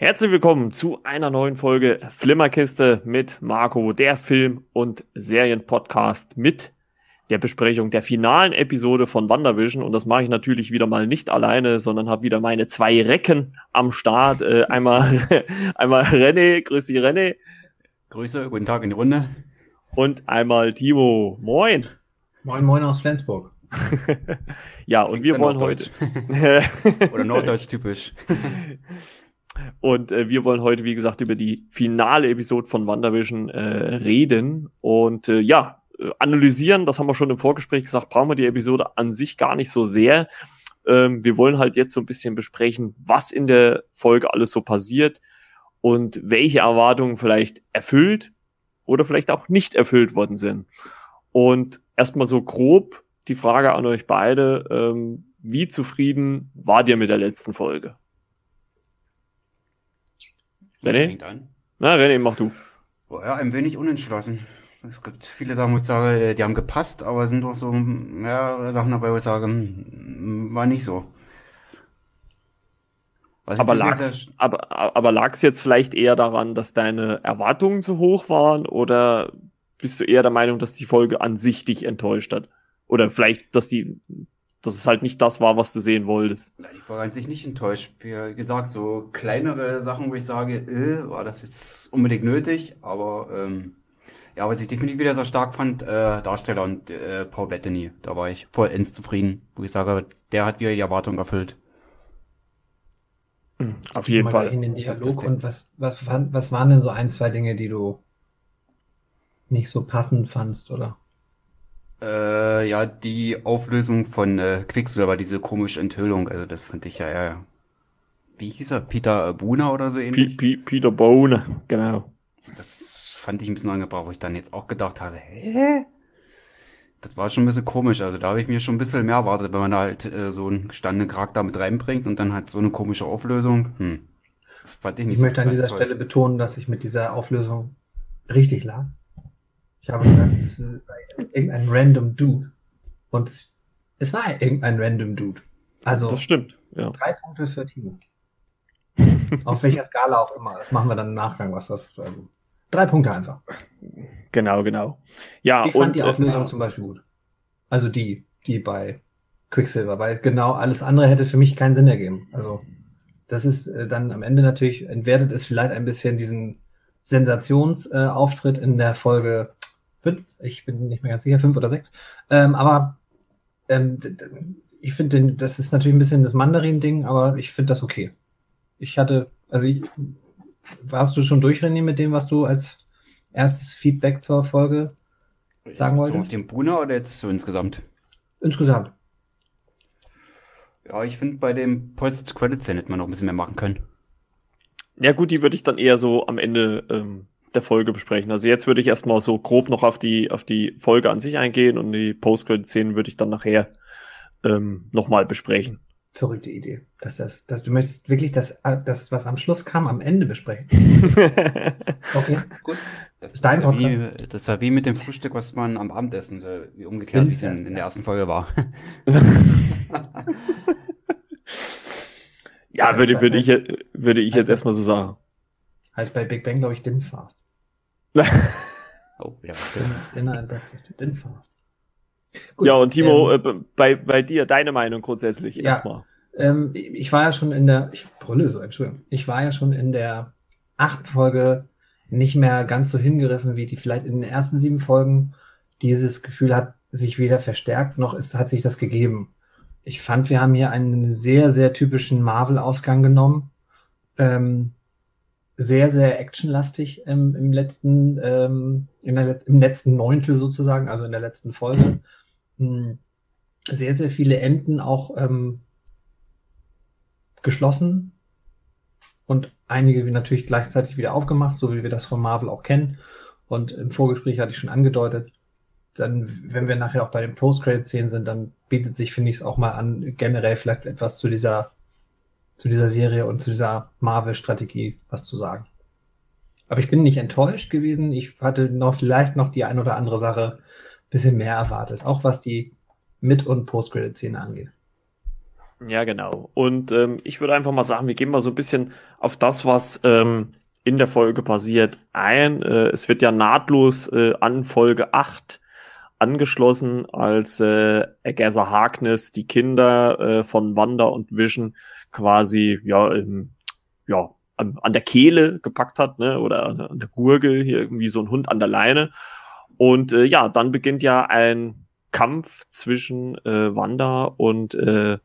Herzlich willkommen zu einer neuen Folge Flimmerkiste mit Marco, der Film- und Serienpodcast mit der Besprechung der finalen Episode von WandaVision. Und das mache ich natürlich wieder mal nicht alleine, sondern habe wieder meine zwei Recken am Start. Äh, einmal, einmal René, grüß dich René. Grüße, guten Tag in die Runde. Und einmal Timo, moin. Moin, moin aus Flensburg. ja, und wir wollen heute. Oder Norddeutsch typisch. Und äh, wir wollen heute, wie gesagt, über die finale Episode von WandaVision äh, reden. Und äh, ja, äh, analysieren, das haben wir schon im Vorgespräch gesagt, brauchen wir die Episode an sich gar nicht so sehr. Ähm, wir wollen halt jetzt so ein bisschen besprechen, was in der Folge alles so passiert und welche Erwartungen vielleicht erfüllt oder vielleicht auch nicht erfüllt worden sind. Und erstmal so grob die Frage an euch beide, ähm, wie zufrieden wart ihr mit der letzten Folge? René? Na, René, mach du. Oh, ja, ein wenig unentschlossen. Es gibt viele Sachen, wo ich sage, die haben gepasst, aber es sind doch so ja, Sachen dabei, wo ich sage, hm, war nicht so. Also aber lag's, aber, aber lag's jetzt vielleicht eher daran, dass deine Erwartungen zu hoch waren oder bist du eher der Meinung, dass die Folge an sich dich enttäuscht hat? Oder vielleicht, dass die dass es halt nicht das war, was du sehen wolltest. Nein, ich war an sich nicht enttäuscht. Wie gesagt, so kleinere Sachen, wo ich sage, äh, war das jetzt unbedingt nötig, aber ähm, ja, was ich definitiv wieder sehr stark fand, äh, Darsteller und äh, Paul Bettany, da war ich vollends zufrieden, wo ich sage, der hat wieder die Erwartung erfüllt. Hm, auf jeden Fall. In den Dialog und was, was, was waren denn so ein, zwei Dinge, die du nicht so passend fandst, oder? Äh, ja, die Auflösung von äh, Quicksilver, diese komische Enthüllung, also das fand ich ja eher. Wie hieß er? Peter Boone oder so ähnlich? P P Peter Boone, genau. Das fand ich ein bisschen angebracht, wo ich dann jetzt auch gedacht habe, hä? Das war schon ein bisschen komisch. Also da habe ich mir schon ein bisschen mehr erwartet, wenn man da halt äh, so einen gestandenen Charakter mit reinbringt und dann halt so eine komische Auflösung. Hm. Fand ich nicht ich so möchte an dieser toll. Stelle betonen, dass ich mit dieser Auflösung richtig lag. Ich habe gesagt, es ist irgendein random Dude. Und es, es war irgendein random Dude. Also das stimmt. Ja. Drei Punkte für Timo. Auf welcher Skala auch immer. Das machen wir dann im Nachgang, was das. Also, drei Punkte einfach. Genau, genau. Ja, ich fand und, die Auflösung äh, zum Beispiel gut. Also die, die bei Quicksilver, weil genau alles andere hätte für mich keinen Sinn ergeben. Also das ist äh, dann am Ende natürlich, entwertet es vielleicht ein bisschen diesen Sensationsauftritt äh, in der Folge fünf, ich bin nicht mehr ganz sicher, fünf oder sechs. Ähm, aber ähm, ich finde, das ist natürlich ein bisschen das Mandarin-Ding, aber ich finde das okay. Ich hatte, also ich, warst du schon durch, René, mit dem, was du als erstes Feedback zur Folge sagen wolltest? So auf den Buna oder jetzt so insgesamt? Insgesamt. Ja, ich finde, bei dem Post-Credit-Szene hätte man noch ein bisschen mehr machen können. Ja, gut, die würde ich dann eher so am Ende ähm, der Folge besprechen. Also jetzt würde ich erstmal so grob noch auf die, auf die Folge an sich eingehen und die Post-Credit-Szenen würde ich dann nachher ähm, nochmal besprechen. Verrückte Idee. Dass das, dass du möchtest wirklich das, das, was am Schluss kam, am Ende besprechen. okay, gut. Das, ist, dein ja wie, das ist ja wie mit dem Frühstück, was man am Abendessen, so wie umgekehrt, wie es in, in der ersten Folge war. ja, würde, würde ich, würde ich jetzt erstmal so sagen. Heißt bei Big Bang, glaube ich, Dinfast. oh, ja. Dinner and Breakfast, Dinfast. Gut, ja, und Timo, ähm, äh, bei, bei dir, deine Meinung grundsätzlich ja, erstmal. Ähm, ich war ja schon in der, ich brülle so, Entschuldigung. Ich war ja schon in der achten Folge nicht mehr ganz so hingerissen wie die vielleicht in den ersten sieben Folgen. Dieses Gefühl hat sich weder verstärkt noch ist, hat sich das gegeben. Ich fand, wir haben hier einen sehr, sehr typischen Marvel-Ausgang genommen. Ähm, sehr, sehr actionlastig ähm, im letzten, ähm, in der Let im letzten Neuntel sozusagen, also in der letzten Folge. Hm, sehr, sehr viele Enden auch ähm, geschlossen und einige natürlich gleichzeitig wieder aufgemacht, so wie wir das von Marvel auch kennen. Und im Vorgespräch hatte ich schon angedeutet, dann, wenn wir nachher auch bei den Post-Credit-Szenen sind, dann bietet sich, finde ich es auch mal an, generell vielleicht etwas zu dieser zu dieser Serie und zu dieser Marvel-Strategie was zu sagen. Aber ich bin nicht enttäuscht gewesen. Ich hatte noch vielleicht noch die ein oder andere Sache ein bisschen mehr erwartet, auch was die Mit- und Post-Credit-Szene angeht. Ja, genau. Und ähm, ich würde einfach mal sagen, wir gehen mal so ein bisschen auf das, was ähm, in der Folge passiert, ein. Äh, es wird ja nahtlos äh, an Folge 8 angeschlossen, als äh, Agatha Harkness die Kinder äh, von Wanda und Vision quasi ja, im, ja an, an der Kehle gepackt hat, ne? oder an der Gurgel, hier irgendwie so ein Hund an der Leine. Und äh, ja, dann beginnt ja ein Kampf zwischen äh, Wanda und äh,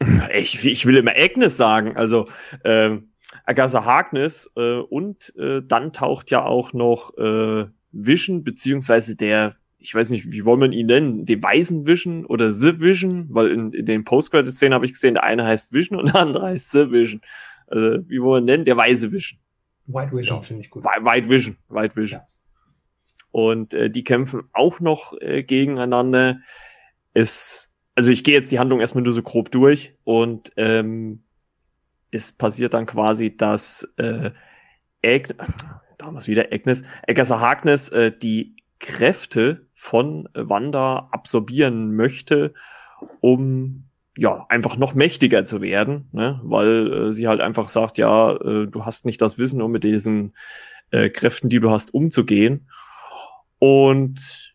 ich, ich will immer Agnes sagen, also äh, Agatha Harkness äh, und äh, dann taucht ja auch noch äh, Vision, beziehungsweise der, ich weiß nicht, wie wollen wir ihn nennen, den weißen Vision oder The Vision, weil in, in den Post-Credit-Szenen habe ich gesehen, der eine heißt Vision und der andere heißt The Vision. Also, wie wollen wir ihn nennen? Der weiße Vision. White Vision ja. finde ich gut. White Vision, White Vision. Ja. Und äh, die kämpfen auch noch äh, gegeneinander. Es, also ich gehe jetzt die Handlung erstmal nur so grob durch und ähm, es passiert dann quasi, dass äh, Ag damals wieder Agnes, Agatha Harkness äh, die Kräfte von Wanda absorbieren möchte, um ja einfach noch mächtiger zu werden, ne? weil äh, sie halt einfach sagt, ja, äh, du hast nicht das Wissen, um mit diesen äh, Kräften, die du hast, umzugehen. Und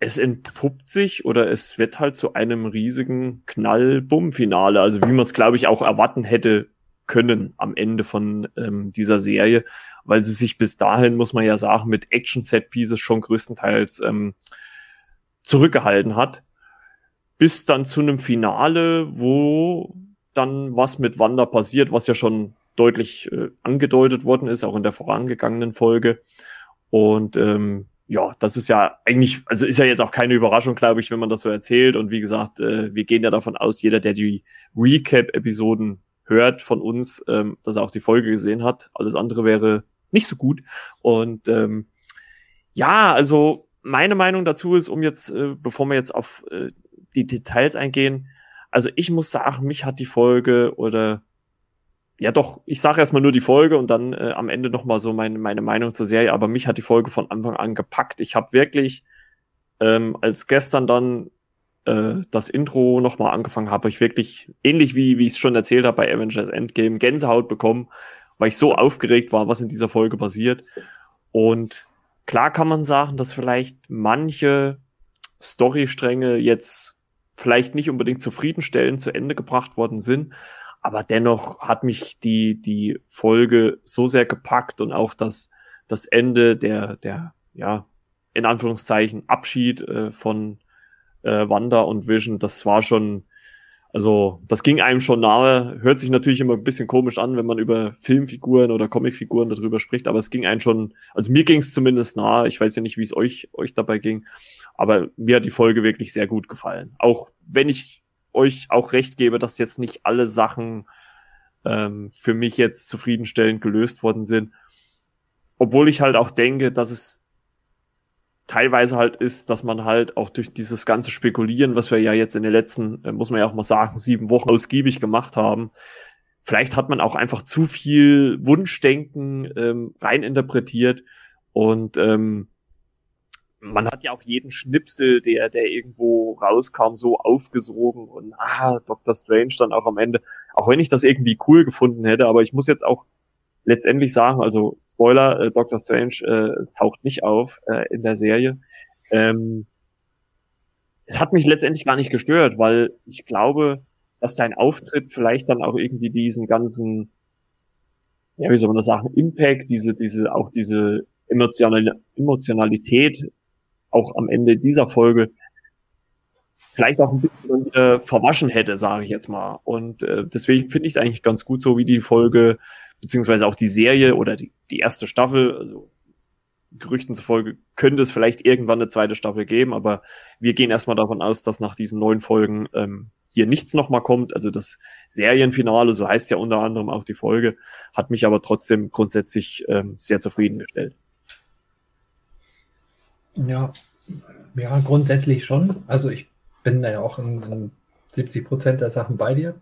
es entpuppt sich oder es wird halt zu einem riesigen Knall-Bumm-Finale, also wie man es, glaube ich, auch erwarten hätte können am Ende von ähm, dieser Serie, weil sie sich bis dahin, muss man ja sagen, mit Action-Set-Pieces schon größtenteils ähm, zurückgehalten hat. Bis dann zu einem Finale, wo dann was mit Wanda passiert, was ja schon deutlich äh, angedeutet worden ist, auch in der vorangegangenen Folge. Und ähm, ja, das ist ja eigentlich, also ist ja jetzt auch keine Überraschung, glaube ich, wenn man das so erzählt. Und wie gesagt, äh, wir gehen ja davon aus, jeder, der die Recap-Episoden hört von uns, ähm, dass er auch die Folge gesehen hat. Alles andere wäre nicht so gut. Und ähm, ja, also meine Meinung dazu ist, um jetzt, äh, bevor wir jetzt auf äh, die Details eingehen, also ich muss sagen, mich hat die Folge oder ja doch, ich sage erstmal nur die Folge und dann äh, am Ende nochmal so meine, meine Meinung zur Serie, aber mich hat die Folge von Anfang an gepackt. Ich habe wirklich, ähm, als gestern dann äh, das Intro nochmal angefangen habe, ich wirklich, ähnlich wie, wie ich es schon erzählt habe bei Avengers Endgame, Gänsehaut bekommen, weil ich so aufgeregt war, was in dieser Folge passiert. Und klar kann man sagen, dass vielleicht manche Storystränge jetzt vielleicht nicht unbedingt zufriedenstellend zu Ende gebracht worden sind, aber dennoch hat mich die, die Folge so sehr gepackt und auch das, das Ende der, der, ja, in Anführungszeichen Abschied äh, von äh, Wanda und Vision, das war schon, also das ging einem schon nahe. Hört sich natürlich immer ein bisschen komisch an, wenn man über Filmfiguren oder Comicfiguren darüber spricht, aber es ging einem schon, also mir ging es zumindest nahe. Ich weiß ja nicht, wie es euch, euch dabei ging, aber mir hat die Folge wirklich sehr gut gefallen. Auch wenn ich euch auch recht gebe, dass jetzt nicht alle Sachen ähm, für mich jetzt zufriedenstellend gelöst worden sind. Obwohl ich halt auch denke, dass es teilweise halt ist, dass man halt auch durch dieses ganze Spekulieren, was wir ja jetzt in den letzten, äh, muss man ja auch mal sagen, sieben Wochen ausgiebig gemacht haben, vielleicht hat man auch einfach zu viel Wunschdenken ähm, reininterpretiert und ähm, man hat ja auch jeden Schnipsel, der, der irgendwo rauskam, so aufgesogen und ah, Dr. Strange dann auch am Ende, auch wenn ich das irgendwie cool gefunden hätte, aber ich muss jetzt auch letztendlich sagen, also Spoiler, äh, Doctor Strange äh, taucht nicht auf äh, in der Serie. Ähm, es hat mich letztendlich gar nicht gestört, weil ich glaube, dass sein Auftritt vielleicht dann auch irgendwie diesen ganzen, ja, wie soll man das sagen, Impact, diese, diese, auch diese Emotional Emotionalität auch am Ende dieser Folge vielleicht auch ein bisschen wieder verwaschen hätte, sage ich jetzt mal. Und äh, deswegen finde ich es eigentlich ganz gut so, wie die Folge beziehungsweise auch die Serie oder die, die erste Staffel, also Gerüchten zufolge könnte es vielleicht irgendwann eine zweite Staffel geben, aber wir gehen erstmal davon aus, dass nach diesen neun Folgen ähm, hier nichts nochmal kommt. Also das Serienfinale, so heißt ja unter anderem auch die Folge, hat mich aber trotzdem grundsätzlich ähm, sehr zufriedengestellt. Ja, ja, grundsätzlich schon. Also ich bin da ja auch in, in 70 Prozent der Sachen bei dir.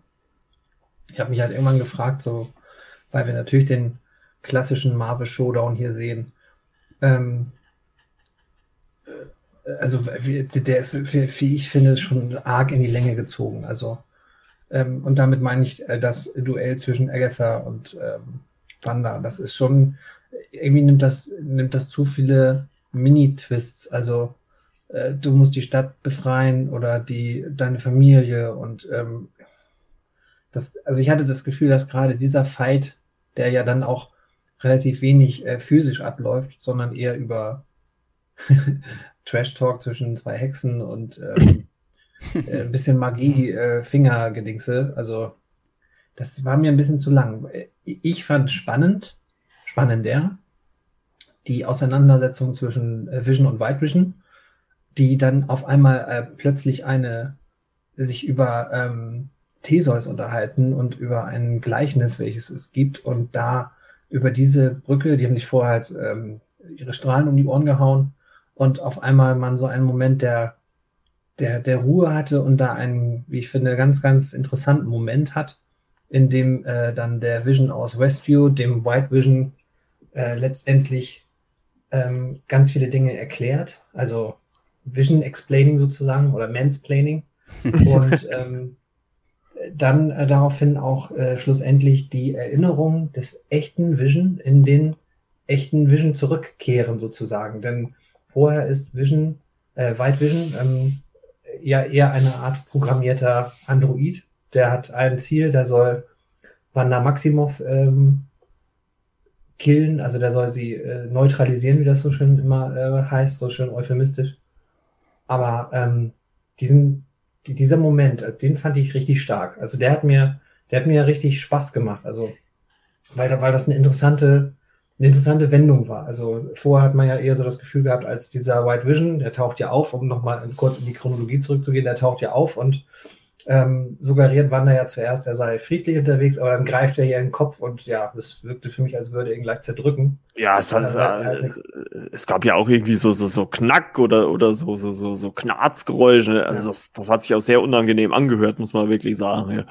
Ich habe mich halt irgendwann gefragt, so weil wir natürlich den klassischen Marvel Showdown hier sehen. Ähm, äh, also der ist, wie ich finde, schon arg in die Länge gezogen. Also ähm, und damit meine ich äh, das Duell zwischen Agatha und ähm, Wanda. Das ist schon, irgendwie nimmt das, nimmt das zu viele Mini-Twists. Also äh, du musst die Stadt befreien oder die, deine Familie und ähm, das, also ich hatte das Gefühl, dass gerade dieser Fight, der ja dann auch relativ wenig äh, physisch abläuft, sondern eher über Trash-Talk zwischen zwei Hexen und ähm, äh, ein bisschen Magie, äh, Fingergedingse. Also das war mir ein bisschen zu lang. Ich fand spannend, spannender, die Auseinandersetzung zwischen äh, Vision und White Vision, die dann auf einmal äh, plötzlich eine sich über ähm, Theseus unterhalten und über ein Gleichnis, welches es gibt und da über diese Brücke, die haben sich vorher halt ähm, ihre Strahlen um die Ohren gehauen und auf einmal man so einen Moment der, der, der Ruhe hatte und da einen, wie ich finde, ganz, ganz interessanten Moment hat, in dem äh, dann der Vision aus Westview, dem White Vision, äh, letztendlich ähm, ganz viele Dinge erklärt, also Vision Explaining sozusagen oder Mansplaining. Und ähm, dann äh, daraufhin auch äh, schlussendlich die Erinnerung des echten Vision in den echten Vision zurückkehren sozusagen. Denn vorher ist Vision, äh, White Vision ähm, ja eher eine Art programmierter Android. Der hat ein Ziel, der soll Wanda Maximoff ähm, killen, also der soll sie äh, neutralisieren, wie das so schön immer äh, heißt, so schön euphemistisch. Aber ähm, diesen dieser Moment, äh, den fand ich richtig stark. Also der hat mir, der hat mir richtig Spaß gemacht. Also, weil, weil das eine interessante, eine interessante Wendung war. Also vorher hat man ja eher so das Gefühl gehabt, als dieser White Vision, der taucht ja auf, um nochmal kurz in die Chronologie zurückzugehen, der taucht ja auf und ähm, suggeriert Wanda ja zuerst, er sei friedlich unterwegs, aber dann greift er ihr in den Kopf und ja, das wirkte für mich, als würde er ihn gleich zerdrücken. Ja, es, hat, äh, es gab ja auch irgendwie so, so, so Knack oder, oder so, so, so, so Knarzgeräusche. Also ja. das, das hat sich auch sehr unangenehm angehört, muss man wirklich sagen. Ja.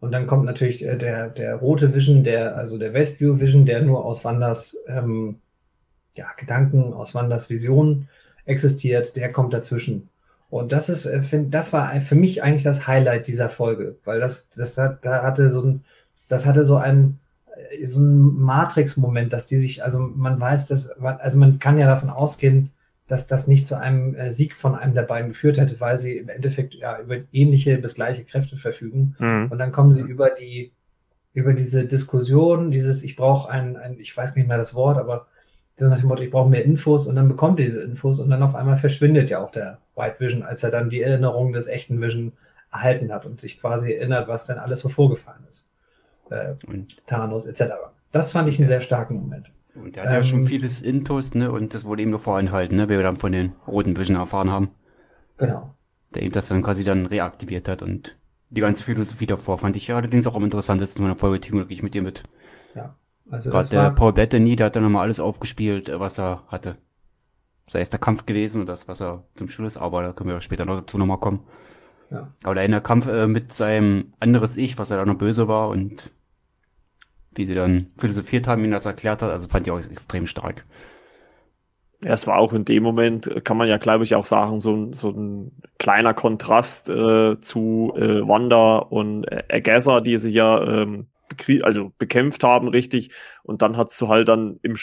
Und dann kommt natürlich äh, der, der rote Vision, der, also der Westview Vision, der nur aus Wanders ähm, ja, Gedanken, aus Wanders Vision existiert, der kommt dazwischen. Und das ist, äh, find, das war für mich eigentlich das Highlight dieser Folge, weil das, das hat, da hatte so ein, das hatte so ein, äh, so ein Matrix-Moment, dass die sich, also man weiß, dass, also man kann ja davon ausgehen, dass das nicht zu einem äh, Sieg von einem der beiden geführt hätte, weil sie im Endeffekt ja über ähnliche bis gleiche Kräfte verfügen. Mhm. Und dann kommen sie über die, über diese Diskussion, dieses, ich brauche ein, ein, ich weiß nicht mehr das Wort, aber so nach dem Motto, ich brauche mehr Infos und dann bekommt er diese Infos und dann auf einmal verschwindet ja auch der White Vision, als er dann die Erinnerung des echten Vision erhalten hat und sich quasi erinnert, was denn alles so vorgefallen ist. Äh, und Thanos etc. Das fand ich einen sehr starken Moment. Und der hat ähm, ja schon ähm, vieles Intus, ne? Und das wurde ihm nur vorenthalten, ne? Wie wir dann von den roten Vision erfahren haben. Genau. Der ihm das dann quasi dann reaktiviert hat und die ganze Philosophie davor fand ich allerdings auch am interessantesten in meiner Folge wirklich mit dir mit. Ja. Also Gerade der Paul Bettany, der hat dann nochmal alles aufgespielt, äh, was er hatte. Sei es der Kampf gewesen und das, was er zum Schluss, aber da können wir später noch dazu nochmal kommen. Ja. Aber der in der Kampf äh, mit seinem anderes Ich, was er da noch böse war und wie sie dann philosophiert haben, ihm das erklärt hat, also fand ich auch extrem stark. Ja, es war auch in dem Moment, äh, kann man ja, glaube ich, auch sagen, so, so ein kleiner Kontrast äh, zu äh, Wanda und äh, Agatha, die sich ja ähm, also bekämpft haben, richtig. Und dann hast du halt dann im,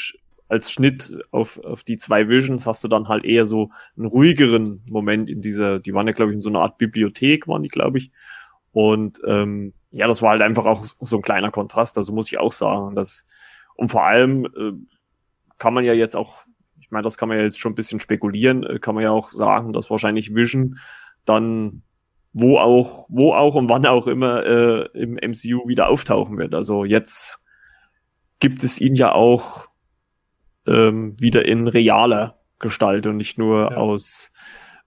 als Schnitt auf, auf die zwei Visions hast du dann halt eher so einen ruhigeren Moment in dieser, die waren ja, glaube ich, in so einer Art Bibliothek, waren die, glaube ich. Und ähm, ja, das war halt einfach auch so ein kleiner Kontrast, also muss ich auch sagen. Dass, und vor allem äh, kann man ja jetzt auch, ich meine, das kann man ja jetzt schon ein bisschen spekulieren, äh, kann man ja auch sagen, dass wahrscheinlich Vision dann wo auch, wo auch und wann auch immer äh, im MCU wieder auftauchen wird. Also jetzt gibt es ihn ja auch ähm, wieder in realer Gestalt und nicht nur ja. aus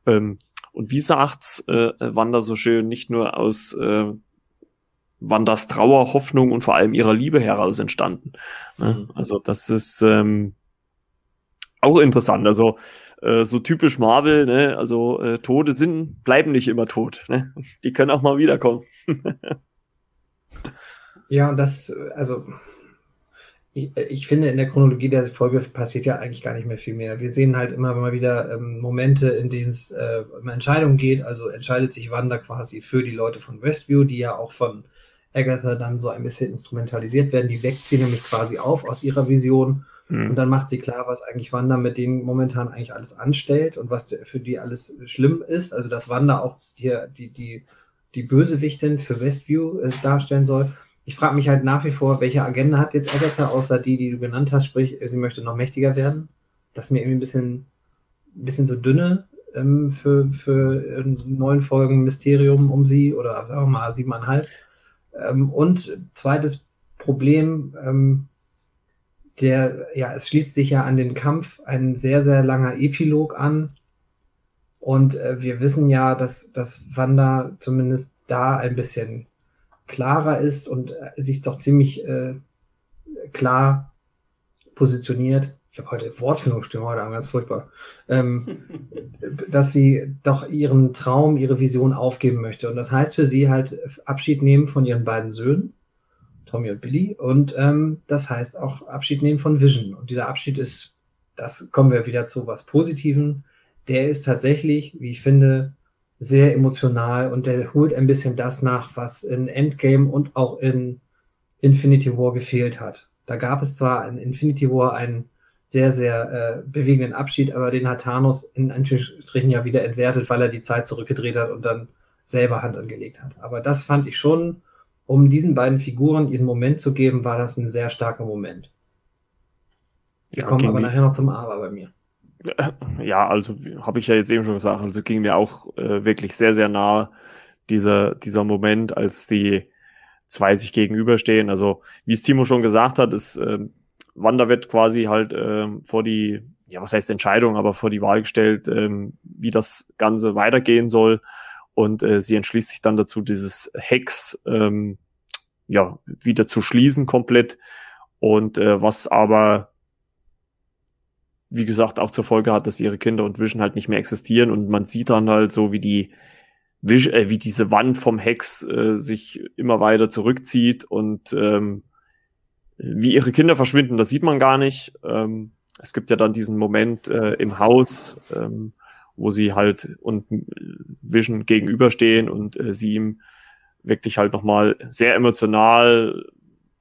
ähm, und wie sagt's äh, Wanda so schön, nicht nur aus äh, Wandas Trauer, Hoffnung und vor allem ihrer Liebe heraus entstanden. Ne? Mhm. Also das ist ähm, auch interessant. Also äh, so typisch Marvel, ne? Also äh, Tode sind, bleiben nicht immer tot. Ne? Die können auch mal wiederkommen. ja, und das, also ich, ich, finde, in der Chronologie der Folge passiert ja eigentlich gar nicht mehr viel mehr. Wir sehen halt immer mal wieder ähm, Momente, in denen es äh, um Entscheidungen geht. Also entscheidet sich Wanda quasi für die Leute von Westview, die ja auch von Agatha dann so ein bisschen instrumentalisiert werden. Die weckt sie nämlich quasi auf aus ihrer Vision. Mhm. Und dann macht sie klar, was eigentlich Wanda mit denen momentan eigentlich alles anstellt und was für die alles schlimm ist. Also, dass Wanda auch hier die, die, die Bösewichtin für Westview äh, darstellen soll ich frage mich halt nach wie vor, welche Agenda hat jetzt Agatha, außer die, die du genannt hast, sprich, sie möchte noch mächtiger werden. Das ist mir irgendwie ein bisschen, ein bisschen so dünne ähm, für, für neun Folgen Mysterium um sie oder sagen wir mal siebeneinhalb. Ähm, und zweites Problem, ähm, der, ja, es schließt sich ja an den Kampf ein sehr, sehr langer Epilog an. Und äh, wir wissen ja, dass, dass Wanda zumindest da ein bisschen klarer ist und äh, sich doch ziemlich äh, klar positioniert. Ich habe heute Wortfindungsstimme heute Abend, ganz furchtbar. Ähm, dass sie doch ihren Traum, ihre Vision aufgeben möchte. Und das heißt für sie halt Abschied nehmen von ihren beiden Söhnen, Tommy und Billy. Und ähm, das heißt auch Abschied nehmen von Vision. Und dieser Abschied ist, das kommen wir wieder zu was Positiven. Der ist tatsächlich, wie ich finde, sehr emotional und der holt ein bisschen das nach, was in Endgame und auch in Infinity War gefehlt hat. Da gab es zwar in Infinity War einen sehr, sehr äh, bewegenden Abschied, aber den hat Thanos in Anführungsstrichen ja wieder entwertet, weil er die Zeit zurückgedreht hat und dann selber Hand angelegt hat. Aber das fand ich schon, um diesen beiden Figuren ihren Moment zu geben, war das ein sehr starker Moment. Wir ja, kommen aber nachher noch zum Aber bei mir. Ja, also habe ich ja jetzt eben schon gesagt, also ging mir auch äh, wirklich sehr, sehr nah dieser, dieser Moment, als die zwei sich gegenüberstehen. Also wie es Timo schon gesagt hat, ist äh, Wanda wird quasi halt äh, vor die, ja was heißt Entscheidung, aber vor die Wahl gestellt, äh, wie das Ganze weitergehen soll. Und äh, sie entschließt sich dann dazu, dieses Hex ähm, ja wieder zu schließen komplett. Und äh, was aber wie gesagt, auch zur Folge hat, dass ihre Kinder und Vision halt nicht mehr existieren und man sieht dann halt so, wie die Vision, äh, wie diese Wand vom Hex äh, sich immer weiter zurückzieht und ähm, wie ihre Kinder verschwinden, das sieht man gar nicht. Ähm, es gibt ja dann diesen Moment äh, im Haus, ähm, wo sie halt und äh, Vision gegenüberstehen und äh, sie ihm wirklich halt nochmal sehr emotional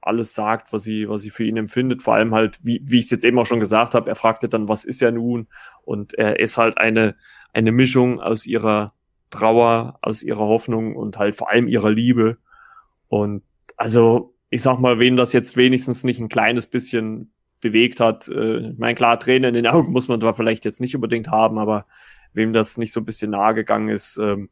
alles sagt, was sie, was sie für ihn empfindet. Vor allem halt, wie, wie ich es jetzt eben auch schon gesagt habe, er fragte dann, was ist er nun? Und er ist halt eine, eine Mischung aus ihrer Trauer, aus ihrer Hoffnung und halt vor allem ihrer Liebe. Und also, ich sag mal, wen das jetzt wenigstens nicht ein kleines bisschen bewegt hat, äh, mein klar, Tränen in den Augen muss man da vielleicht jetzt nicht unbedingt haben, aber wem das nicht so ein bisschen nahe gegangen ist, ähm,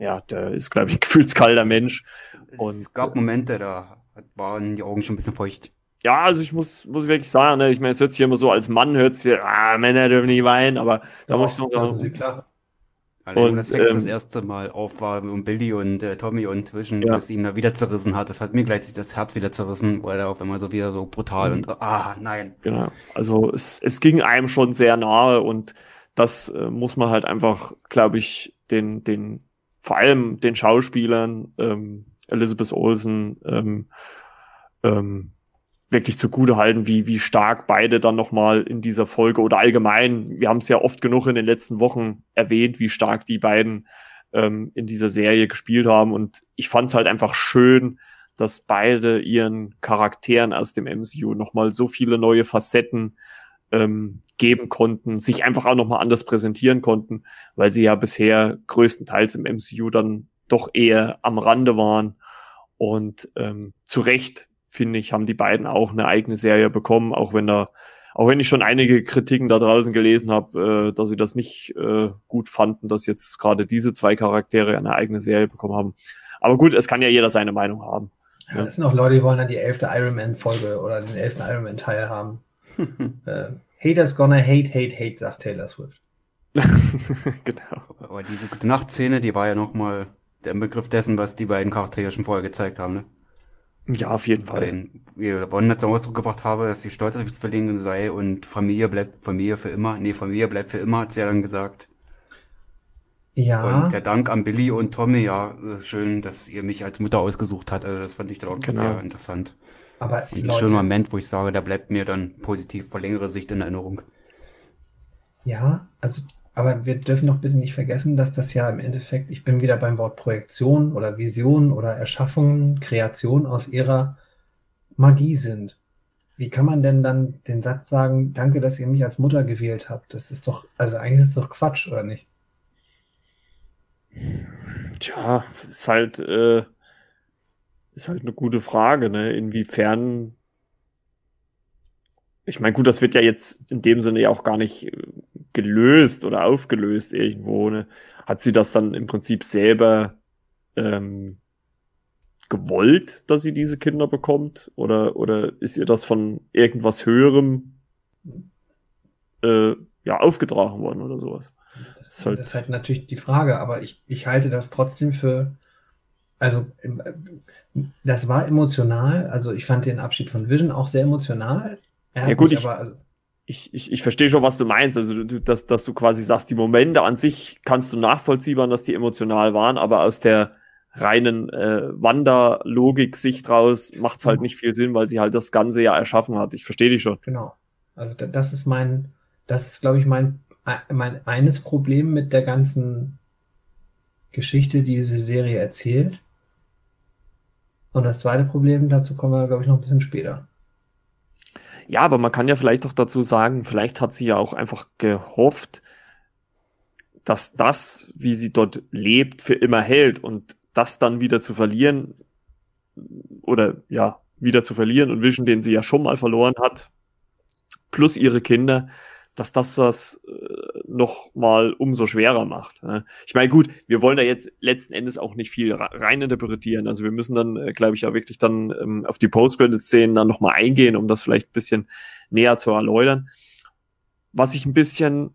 ja, der ist, glaube ich, ein gefühlskalter Mensch. Es und, gab Momente, da waren die Augen schon ein bisschen feucht. Ja, also ich muss, muss wirklich sagen, ne, ich meine, es hört sich immer so, als Mann hört sich, ah, Männer dürfen nicht weinen, aber da muss ich so sagen. Klar. Allein, und das Sex ähm, das erste Mal auf war und Billy und äh, Tommy und Vision, ja. was ihn da wieder zerrissen hat, das hat mir gleich das Herz wieder zerrissen, weil er auf einmal so wieder so brutal mhm. und ah, nein. Genau, also es, es ging einem schon sehr nahe und das äh, muss man halt einfach, glaube ich, den, den, vor allem den Schauspielern, ähm, Elizabeth Olsen ähm, ähm, wirklich zugute halten, wie, wie stark beide dann nochmal in dieser Folge oder allgemein, wir haben es ja oft genug in den letzten Wochen erwähnt, wie stark die beiden ähm, in dieser Serie gespielt haben. Und ich fand es halt einfach schön, dass beide ihren Charakteren aus dem MCU nochmal so viele neue Facetten ähm, geben konnten, sich einfach auch nochmal anders präsentieren konnten, weil sie ja bisher größtenteils im MCU dann doch eher am Rande waren und ähm, zu Recht, finde ich, haben die beiden auch eine eigene Serie bekommen, auch wenn da, auch wenn ich schon einige Kritiken da draußen gelesen habe, äh, dass sie das nicht äh, gut fanden, dass jetzt gerade diese zwei Charaktere eine eigene Serie bekommen haben. Aber gut, es kann ja jeder seine Meinung haben. Ja, es sind auch Leute, die wollen dann die elfte Iron Man Folge oder den elften Iron Man Teil haben. Äh, Haters gonna hate, hate, hate, sagt Taylor Swift. genau. Aber diese Gute Nacht Szene, die war ja noch mal der Begriff dessen, was die beiden Charaktere schon vorher gezeigt haben, ne? Ja, auf jeden Fall. Den, wie Ron zum Ausdruck gebracht habe, dass sie stolz auf die Zwillinge sei und Familie bleibt Familie für immer. Nee, Familie bleibt für immer, hat sie ja dann gesagt. Ja. Und der Dank an Billy und Tommy, ja, schön, dass ihr mich als Mutter ausgesucht habt. Also das fand ich dann auch genau. sehr interessant. Aber ein Leute, schöner Moment, wo ich sage, der bleibt mir dann positiv vor längere Sicht in Erinnerung. Ja, also, aber wir dürfen doch bitte nicht vergessen, dass das ja im Endeffekt, ich bin wieder beim Wort Projektion oder Vision oder Erschaffung, Kreation aus ihrer Magie sind. Wie kann man denn dann den Satz sagen, danke, dass ihr mich als Mutter gewählt habt? Das ist doch, also eigentlich ist es doch Quatsch, oder nicht? Tja, ist halt, äh, ist halt eine gute Frage, ne? Inwiefern. Ich meine, gut, das wird ja jetzt in dem Sinne ja auch gar nicht äh, gelöst oder aufgelöst irgendwo. Ne? Hat sie das dann im Prinzip selber ähm, gewollt, dass sie diese Kinder bekommt? Oder, oder ist ihr das von irgendwas Höherem äh, ja, aufgetragen worden oder sowas? Das, das, ist halt, das ist halt natürlich die Frage, aber ich, ich halte das trotzdem für. Also, das war emotional. Also, ich fand den Abschied von Vision auch sehr emotional. ja, gut, ich, aber, also, ich, ich, ich verstehe schon, was du meinst. Also, du, dass, dass du quasi sagst, die Momente an sich kannst du nachvollziehen, dass die emotional waren, aber aus der reinen äh, Wanderlogik-Sicht raus macht es halt mhm. nicht viel Sinn, weil sie halt das Ganze ja erschaffen hat. Ich verstehe dich schon. Genau. Also das ist mein, das ist, glaube ich, mein, mein eines Problem mit der ganzen Geschichte, die diese Serie erzählt. Und das zweite Problem, dazu kommen wir, glaube ich, noch ein bisschen später. Ja, aber man kann ja vielleicht auch dazu sagen, vielleicht hat sie ja auch einfach gehofft, dass das, wie sie dort lebt, für immer hält und das dann wieder zu verlieren oder ja, wieder zu verlieren und Vision, den sie ja schon mal verloren hat, plus ihre Kinder, dass das das äh, noch mal umso schwerer macht. Ne? Ich meine, gut, wir wollen da jetzt letzten Endes auch nicht viel rein interpretieren. Also wir müssen dann, äh, glaube ich, ja wirklich dann ähm, auf die Post-Credit-Szenen dann noch mal eingehen, um das vielleicht ein bisschen näher zu erläutern. Was ich ein bisschen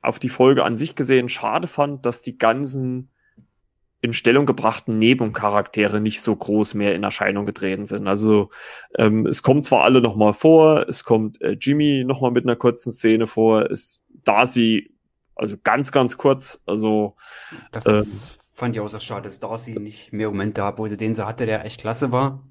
auf die Folge an sich gesehen schade fand, dass die ganzen in Stellung gebrachten Nebencharaktere nicht so groß mehr in Erscheinung getreten sind. Also ähm, es kommt zwar alle noch mal vor, es kommt äh, Jimmy noch mal mit einer kurzen Szene vor, es Darcy also ganz ganz kurz, also das ähm, fand ich auch so schade, dass Darcy nicht mehr Momente hat, wo sie den so hatte, der echt klasse war.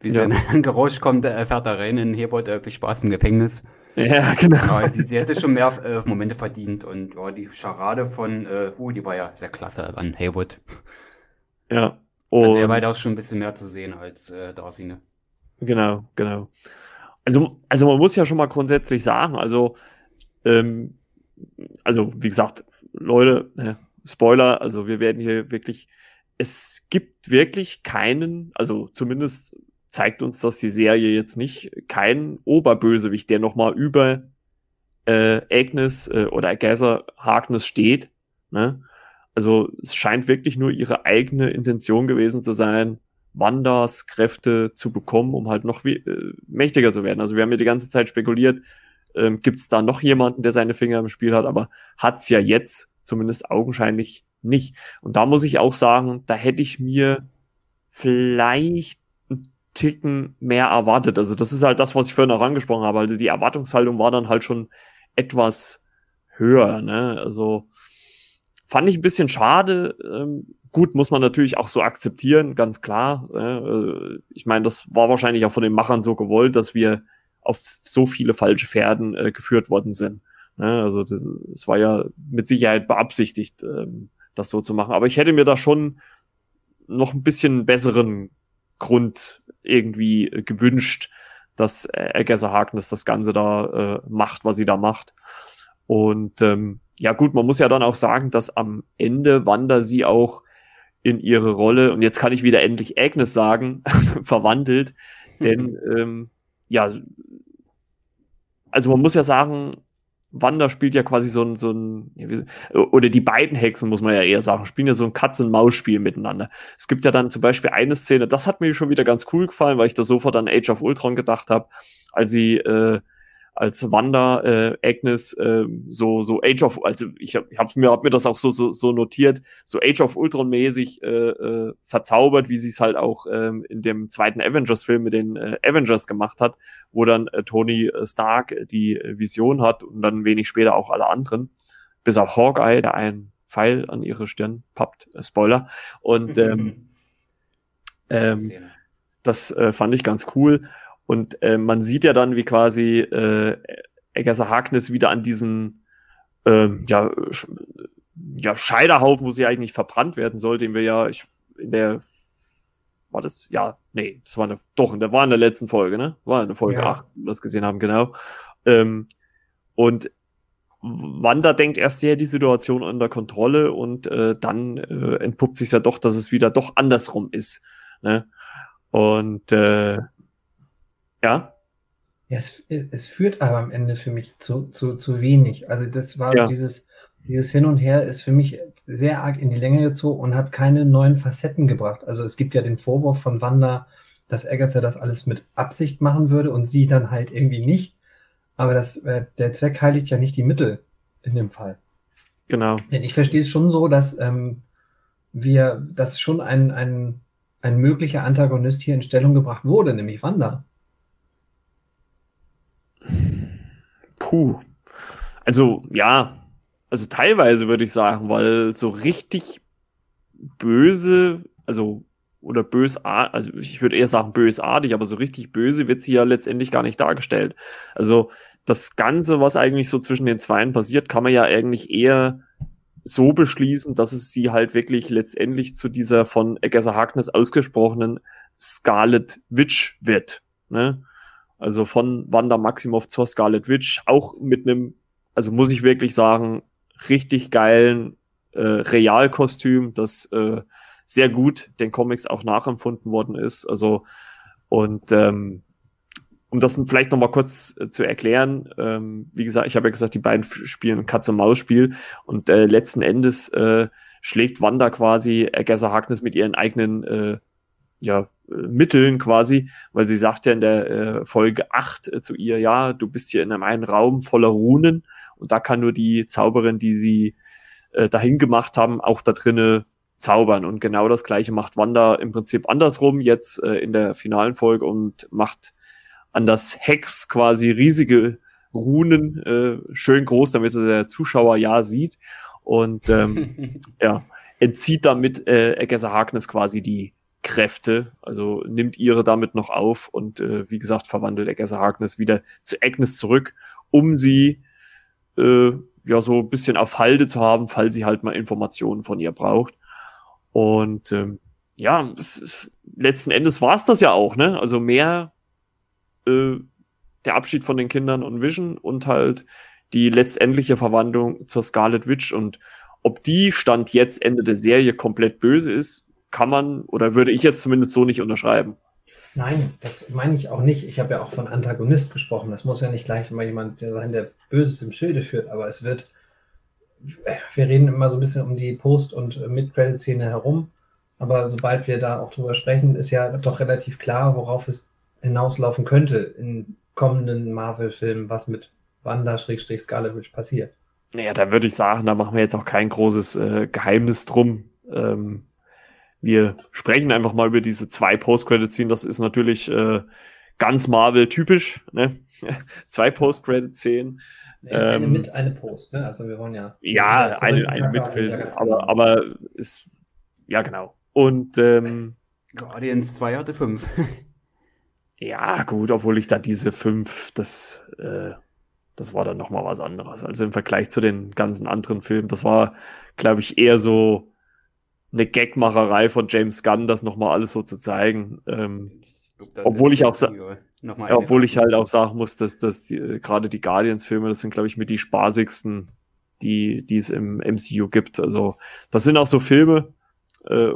Wie ja. ein Geräusch kommt, er fährt da rein in Herford, äh, viel Spaß im Gefängnis. Ja, genau. Ja, sie, sie, hätte schon mehr äh, Momente verdient und ja, die Charade von, äh, uh, die war ja sehr klasse an Haywood. Ja. Und also er war weitaus schon ein bisschen mehr zu sehen als äh, Darcy, ne? Genau, genau. Also, also man muss ja schon mal grundsätzlich sagen, also, ähm, also wie gesagt, Leute, ne, Spoiler, also wir werden hier wirklich, es gibt wirklich keinen, also zumindest zeigt uns das die Serie jetzt nicht. Kein Oberbösewicht, der nochmal über äh, Agnes äh, oder Agatha Harkness steht. Ne? Also es scheint wirklich nur ihre eigene Intention gewesen zu sein, Wandas Kräfte zu bekommen, um halt noch wie, äh, mächtiger zu werden. Also wir haben ja die ganze Zeit spekuliert, ähm, gibt es da noch jemanden, der seine Finger im Spiel hat, aber hat's ja jetzt zumindest augenscheinlich nicht. Und da muss ich auch sagen, da hätte ich mir vielleicht Ticken mehr erwartet. Also das ist halt das, was ich vorhin auch angesprochen habe. Also die Erwartungshaltung war dann halt schon etwas höher. Ne? Also fand ich ein bisschen schade. Ähm, gut, muss man natürlich auch so akzeptieren, ganz klar. Äh, ich meine, das war wahrscheinlich auch von den Machern so gewollt, dass wir auf so viele falsche Pferden äh, geführt worden sind. Ne? Also das, das, war ja mit Sicherheit beabsichtigt, ähm, das so zu machen. Aber ich hätte mir da schon noch ein bisschen besseren Grund irgendwie äh, gewünscht, dass Agatha Harkness das Ganze da äh, macht, was sie da macht. Und ähm, ja gut, man muss ja dann auch sagen, dass am Ende Wanda sie auch in ihre Rolle, und jetzt kann ich wieder endlich Agnes sagen, verwandelt. Denn ähm, ja, also man muss ja sagen, Wanda spielt ja quasi so ein, so ein, oder die beiden Hexen, muss man ja eher sagen, spielen ja so ein Katz-und-Maus-Spiel miteinander. Es gibt ja dann zum Beispiel eine Szene, das hat mir schon wieder ganz cool gefallen, weil ich da sofort an Age of Ultron gedacht habe, als sie äh, als Wanda äh, Agnes äh, so so Age of also ich habe hab mir hab mir das auch so so, so notiert so Age of Ultron mäßig äh, äh, verzaubert wie sie es halt auch ähm, in dem zweiten Avengers Film mit den äh, Avengers gemacht hat wo dann äh, Tony Stark die Vision hat und dann wenig später auch alle anderen bis auf Hawkeye der einen Pfeil an ihre Stirn pappt. Äh, Spoiler. Und ähm, ähm, Das äh, fand ich ganz cool. Und äh, man sieht ja dann, wie quasi äh, Eggerser Harkness wieder an diesen äh, ja, ja, Scheiterhaufen, wo sie eigentlich verbrannt werden soll, den wir ja ich, in der war das, ja, nee, das war eine, doch, in der war in der letzten Folge, ne? War in der Folge ja. 8, das gesehen haben, genau. Ähm, und Wanda denkt erst sehr die Situation unter Kontrolle und äh, dann äh, entpuppt sich ja doch, dass es wieder doch andersrum ist. Ne? Und äh, ja. ja es, es, führt aber am Ende für mich zu, zu, zu wenig. Also das war ja. dieses, dieses Hin und Her ist für mich sehr arg in die Länge gezogen und hat keine neuen Facetten gebracht. Also es gibt ja den Vorwurf von Wanda, dass Agatha das alles mit Absicht machen würde und sie dann halt irgendwie nicht. Aber das, äh, der Zweck heiligt ja nicht die Mittel in dem Fall. Genau. Denn ich verstehe es schon so, dass ähm, wir, dass schon ein, ein, ein möglicher Antagonist hier in Stellung gebracht wurde, nämlich Wanda. Puh. Also, ja, also teilweise würde ich sagen, weil so richtig böse, also oder bösartig, also ich würde eher sagen bösartig, aber so richtig böse wird sie ja letztendlich gar nicht dargestellt. Also das Ganze, was eigentlich so zwischen den Zweien passiert, kann man ja eigentlich eher so beschließen, dass es sie halt wirklich letztendlich zu dieser von Agatha Harkness ausgesprochenen Scarlet Witch wird. Ne? Also von Wanda Maximoff zur Scarlet Witch, auch mit einem, also muss ich wirklich sagen, richtig geilen äh, Realkostüm, das äh, sehr gut den Comics auch nachempfunden worden ist. Also, und ähm, um das vielleicht noch mal kurz äh, zu erklären, ähm, wie gesagt, ich habe ja gesagt, die beiden spielen ein Katze-Maus-Spiel und äh, letzten Endes äh, schlägt Wanda quasi Agatha Harkness mit ihren eigenen äh, ja, äh, Mitteln quasi, weil sie sagt ja in der äh, Folge 8 äh, zu ihr, ja, du bist hier in einem einen Raum voller Runen und da kann nur die Zauberin, die sie äh, dahin gemacht haben, auch da drinnen zaubern. Und genau das gleiche macht Wanda im Prinzip andersrum jetzt äh, in der finalen Folge und macht an das Hex quasi riesige Runen, äh, schön groß, damit der Zuschauer ja sieht. Und ähm, ja, entzieht damit äh, Agatha Harkness quasi die Kräfte, also nimmt ihre damit noch auf und äh, wie gesagt verwandelt Agatha Harkness wieder zu Agnes zurück, um sie äh, ja so ein bisschen auf Halde zu haben, falls sie halt mal Informationen von ihr braucht. Und ähm, ja, letzten Endes war es das ja auch, ne? Also mehr äh, der Abschied von den Kindern und Vision und halt die letztendliche Verwandlung zur Scarlet Witch und ob die Stand jetzt Ende der Serie komplett böse ist, kann man oder würde ich jetzt zumindest so nicht unterschreiben. Nein, das meine ich auch nicht. Ich habe ja auch von Antagonist gesprochen. Das muss ja nicht gleich immer jemand sein, der Böses im Schilde führt, aber es wird wir reden immer so ein bisschen um die Post- und Mid-Credit-Szene herum, aber sobald wir da auch drüber sprechen, ist ja doch relativ klar, worauf es hinauslaufen könnte in kommenden Marvel-Filmen, was mit Wanda-Scarlet Witch passiert. Naja, da würde ich sagen, da machen wir jetzt auch kein großes äh, Geheimnis drum. Ähm, wir sprechen einfach mal über diese zwei Post-Credit-Szenen. Das ist natürlich äh, ganz Marvel-typisch. Ne? zwei Post-Credit-Szenen. Eine ähm, mit, eine Post, ne? Also wir wollen ja. Ja, eine, eine mit, aber, aber ist, ja, genau. Und ähm, Guardians 2 hatte 5. ja, gut, obwohl ich da diese 5, das, äh, das war dann nochmal was anderes. Also im Vergleich zu den ganzen anderen Filmen, das war, glaube ich, eher so eine Gagmacherei von James Gunn, das nochmal alles so zu zeigen. Ähm, obwohl ich auch ja, obwohl ich halt auch sagen muss, dass, dass die, äh, gerade die Guardians-Filme, das sind, glaube ich, mit die spaßigsten, die, die es im MCU gibt. Also, das sind auch so Filme, äh,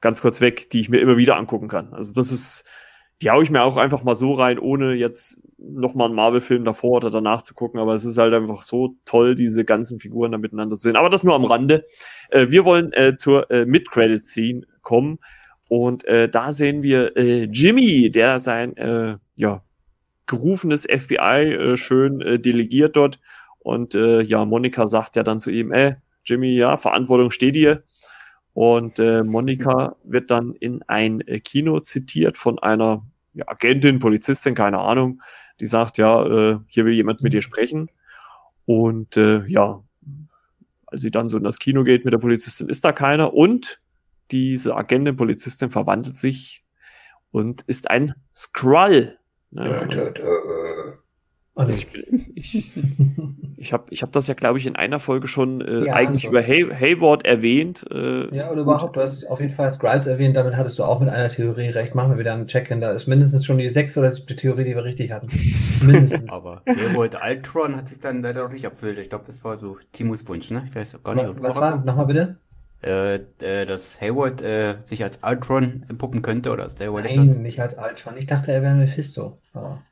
ganz kurz weg, die ich mir immer wieder angucken kann. Also, das ist, die hau ich mir auch einfach mal so rein, ohne jetzt nochmal einen Marvel-Film davor oder danach zu gucken. Aber es ist halt einfach so toll, diese ganzen Figuren da miteinander zu sehen. Aber das nur am Rande. Äh, wir wollen äh, zur äh, Mid-Credit-Scene kommen. Und äh, da sehen wir äh, Jimmy, der sein ja, gerufenes FBI schön delegiert dort. Und ja, Monika sagt ja dann zu ihm, ey, Jimmy, ja, Verantwortung steht dir. Und Monika wird dann in ein Kino zitiert von einer ja, Agentin, Polizistin, keine Ahnung, die sagt, ja, äh, hier will jemand mit dir sprechen. Und äh, ja, als sie dann so in das Kino geht mit der Polizistin, ist da keiner. Und diese Agentin, Polizistin verwandelt sich und ist ein Skrull. Ne? Nee. ich, ich, ich habe ich hab das ja, glaube ich, in einer Folge schon äh, Ja, eigentlich also. über Hay Hayward erwähnt. Äh, Ja, oder überhaupt, du hast auf jeden Fall Scribes erwähnt, damit hattest du auch mit einer Theorie recht. Machen wir wieder einen Check-in. Da ist mindestens schon die sechste oder siebte Theorie, die wir richtig hatten. Mindestens. Aber Harold Altron hat sich dann leider noch nicht erfüllt. Ich glaube, das war so Timos Wunsch, ne? Ich weiß gar nicht. Was war? Nochmal bitte? Äh, äh, dass Hayward äh, sich als Altron entpuppen könnte oder als der Nein, nicht als Altron. Ich dachte, er wäre Mephisto. Aber,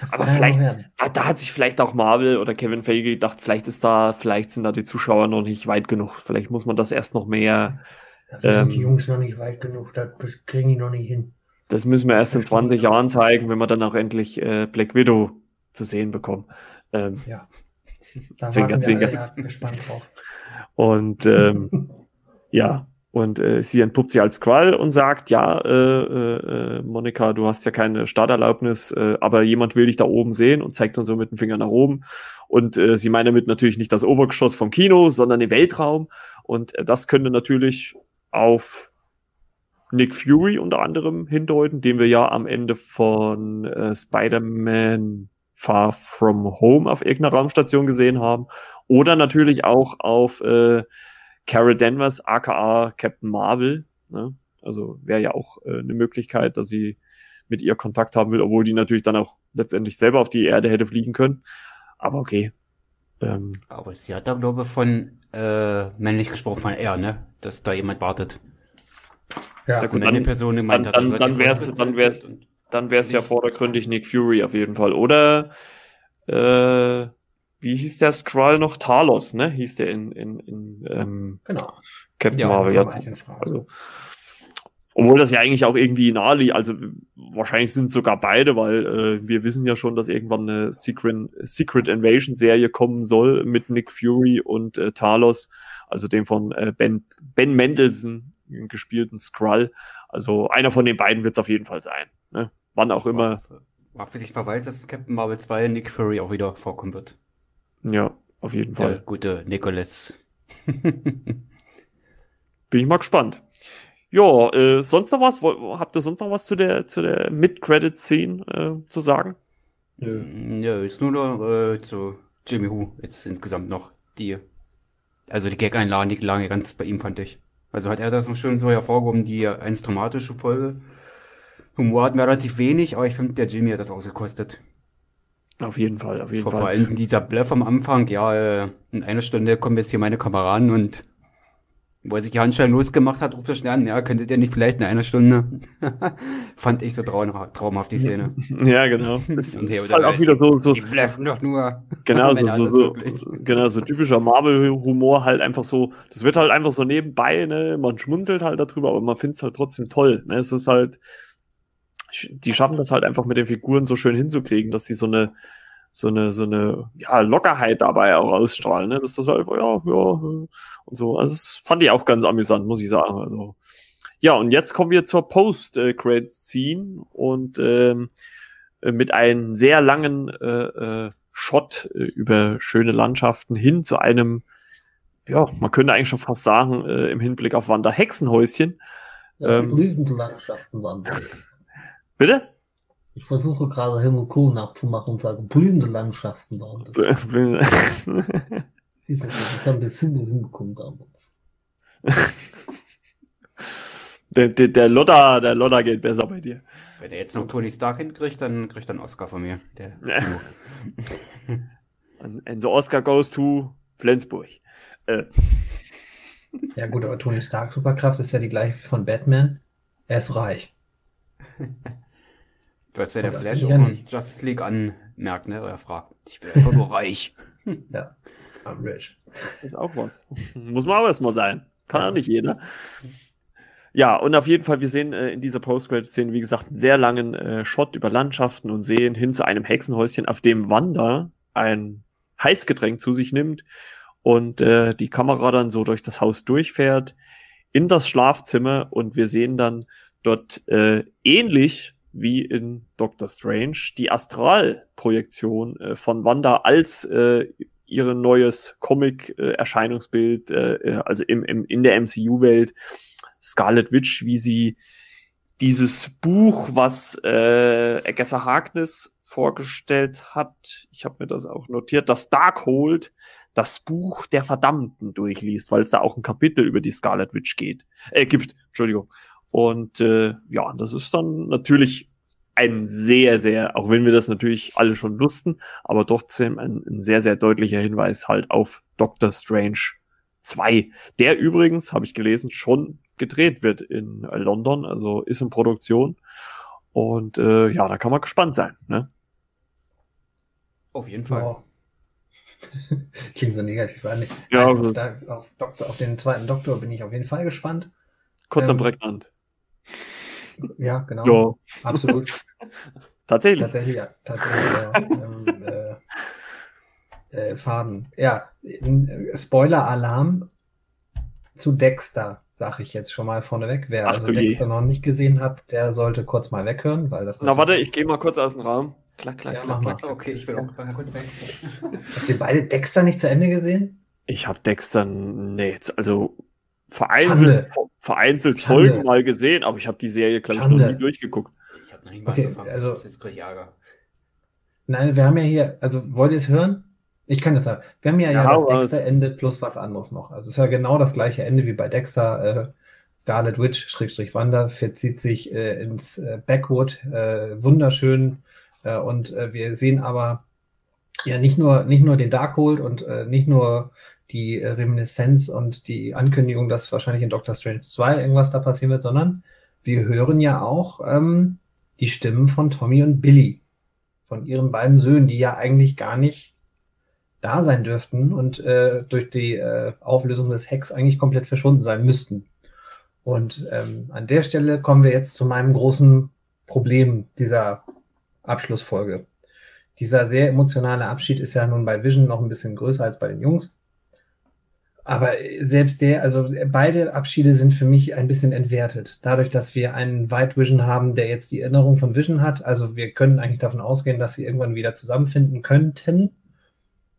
Das Aber vielleicht-. Ah, da hat sich vielleicht auch Marvel oder Kevin Feige gedacht, vielleicht ist da, vielleicht sind da die Zuschauer noch nicht weit genug. Vielleicht muss man das erst noch mehr, Dafür sind die ähm, Jungs noch nicht weit genug. Das kriegen die noch nicht hin. das müssen wir erst in 20 Jahren zeigen, wenn wir dann auch endlich äh, Black Widow zu sehen bekommen. Ähm, Ja. Da Zwinker, alle zwinker. ja gespannt drauf. und ähm, ja, und äh, sie entpuppt sie als Skrull und sagt, ja, äh, äh, äh, Monika, du hast ja keine Starterlaubnis, äh, aber jemand will dich da oben sehen und zeigt dann so mit dem Finger nach oben. Und äh, sie meint damit natürlich nicht das Obergeschoss vom Kino, sondern den Weltraum. Und äh, das könnte natürlich auf Nick Fury unter anderem hindeuten, den wir ja am Ende von äh, Spider-Man Far From Home auf irgendeiner Raumstation gesehen haben. Oder natürlich auch auf äh, Carol Danvers, aka Captain Marvel. Ne? Also wäre ja auch äh, eine Möglichkeit, dass sie mit ihr Kontakt haben will, obwohl die natürlich dann auch letztendlich selber auf die Erde hätte fliegen können. Aber okay. Ähm, Aber sie hat da, glaube ich, von äh, männlich gesprochen, von er, ne? Dass da jemand wartet. Ja, eine dann- Person gemeint dann- hat, dann- dann wär's- dann wär's- dann wäre es ja vordergründig Nick Fury auf jeden Fall. Oder äh, wie hieß der Skrull noch? Talos, ne? Hieß der in, in, in ähm, genau. Captain Ja, Marvel. Ja, Ja. Also, obwohl das ja eigentlich auch irgendwie nahe. Also wahrscheinlich sind es sogar beide, weil äh, wir wissen ja schon, dass irgendwann eine Secret, Secret Invasion Serie kommen soll mit Nick Fury und äh, Talos, also dem von äh, Ben, ben Mendelssohn gespielten Skrull. Also einer von den beiden wird es auf jeden Fall sein. Ne? Wann auch immer. War, war für dich Verweis, dass Captain Marvel 2 Nick Fury auch wieder vorkommen wird. Ja, auf jeden Der Fall. gute Nicholas. Bin ich mal gespannt. Ja, äh, sonst noch was? Habt ihr sonst noch was zu der, zu der Mid-Credit-Scene äh, zu sagen? Nö. Ja, ist nur noch äh, zu Jimmy Who jetzt insgesamt noch die, also die Gag-Einlagen, die lange ganz bei ihm fand ich. Also hat er das noch schön so hervorgehoben, die eins dramatische Folge. Humor hatten wir relativ wenig, aber ich finde, der Jimmy hat das ausgekostet. Auf jeden Fall, auf jeden Vor, Fall. vor allem dieser Bluff am Anfang, ja, äh, in einer Stunde kommen jetzt hier meine Kameraden und wo er sich die Handschellen losgemacht hat, ruft er schnell an, ja, könntet ihr nicht vielleicht in einer Stunde? Fand ich so traum traumhaft, die Szene. Ja, genau. Und ist halt auch wieder so, so Sie bluffen doch nur. genau, so, so, das so, genau, so typischer Marvel-Humor halt einfach so, das wird halt einfach so nebenbei, ne, man schmunzelt halt darüber, aber man findet es halt trotzdem toll, ne, es ist halt, die schaffen das halt einfach mit den Figuren so schön hinzukriegen, dass sie so eine, so eine, so eine, ja, Lockerheit dabei auch ausstrahlen, ne, dass das halt, ja, ja, und so, also das fand ich auch ganz amüsant, muss ich sagen, also, ja, und jetzt kommen wir zur Post-Credit-Scene und, ähm, äh, mit einem sehr langen äh, äh, Shot äh, über schöne Landschaften hin zu einem, ja, man könnte eigentlich schon fast sagen, äh, im Hinblick auf Wander Hexenhäuschen. Ja, Ähm, blühende Landschaften waren das. Bitte? Ich versuche gerade Helmut Kohl nachzumachen und sage, blühende Landschaften waren das. Siehst du, Ich habe das hinbekommen damals. der, der, der Lodder, der Lodder geht besser bei dir. Wenn er jetzt noch Tony Stark hinkriegt, dann kriegt er einen Oscar von mir. Der. And, and the Oscar goes to Flensburg. Äh, Ja gut, aber Tony Stark Superkraft ist ja die gleiche wie von Batman. Er ist reich. Was ja der Oder Flash auch in. Justice League anmerkt, ne? Oder fragt. Ich bin einfach nur reich. Ja, I'm rich. ist auch was. Muss man auch erstmal sein. Kann auch nicht jeder. Ja, und auf jeden Fall, wir sehen äh, in dieser Post-Credit-Szene, wie gesagt, einen sehr langen äh, Shot über Landschaften und Seen hin zu einem Hexenhäuschen, auf dem Wanda ein Heißgetränk zu sich nimmt und äh, die Kamera dann so durch das Haus durchfährt in das Schlafzimmer und wir sehen dann dort äh, ähnlich wie in Doctor Strange. Die Astralprojektion äh, von Wanda als äh, ihre neues Comic-Erscheinungsbild, äh, äh, also im, im, in der MCU-Welt, Scarlet Witch, wie sie dieses Buch, was äh, Agatha Harkness vorgestellt hat, ich habe mir das auch notiert, das Darkhold, das Buch der Verdammten durchliest, weil es da auch ein Kapitel über die Scarlet Witch geht, äh, gibt, Entschuldigung. Und äh, ja, das ist dann natürlich ein sehr, sehr, auch wenn wir das natürlich alle schon wussten, aber trotzdem ein, ein sehr, sehr deutlicher Hinweis halt auf Doctor Strange 2, der übrigens, habe ich gelesen, schon gedreht wird in London, also ist in Produktion. Und äh, ja, da kann man gespannt sein. Ne? Auf jeden Fall. Wow. Klingt so negativ. Nein, ja, auf, also da, auf, Doktor, auf, den zweiten Doktor bin ich auf jeden Fall gespannt. Kurz ähm, und prägnant. Ja, genau. Ja. Absolut. tatsächlich. Tatsächlich, ja. Tatsächlich, ja. ähm, äh, äh, Faden. Ja, äh, Spoiler-Alarm zu Dexter sage ich jetzt schon mal vorneweg. Wer Ach, also Dexter je. noch nicht gesehen hat, der sollte kurz mal weghören, weil das. Na warte, ich gehe mal kurz aus dem Raum. Klack, klack, ja, klack, klack. Mal. Okay, ich will auch mal kurz weg. Habt ihr beide Dexter nicht zu Ende gesehen? Ich habe Dexter, nee, also vereinzelt, vereinzelt Folgen mal gesehen, aber ich habe die Serie, glaube ich, noch nie durchgeguckt. Ich habe noch nie mal okay, angefangen. Also, das ist Ärger. Nein, wir haben ja hier, also wollt ihr es hören? Ich kann das sagen. Wir haben ja, ja, ja das Dexter-Ende plus was anderes noch. Also es ist ja genau das gleiche Ende wie bei Dexter. Äh, Scarlet Witch, Schrägstrich Wanda, verzieht sich äh, ins äh, Backwood. Äh, wunderschön. Äh, und äh, wir sehen aber ja nicht nur, nicht nur den Darkhold und äh, nicht nur die äh, Reminiszenz und die Ankündigung, dass wahrscheinlich in Doctor Strange 2 irgendwas da passieren wird, sondern wir hören ja auch ähm, die Stimmen von Tommy und Billy, von ihren beiden Söhnen, die ja eigentlich gar nicht da sein dürften und äh, durch die äh, Auflösung des Hacks eigentlich komplett verschwunden sein müssten. Und ähm, an der Stelle kommen wir jetzt zu meinem großen Problem dieser Abschlussfolge. Dieser sehr emotionale Abschied ist ja nun bei Vision noch ein bisschen größer als bei den Jungs. Aber selbst der, also beide Abschiede sind für mich ein bisschen entwertet. Dadurch, dass wir einen White Vision haben, der jetzt die Erinnerung von Vision hat. Also wir können eigentlich davon ausgehen, dass sie irgendwann wieder zusammenfinden könnten.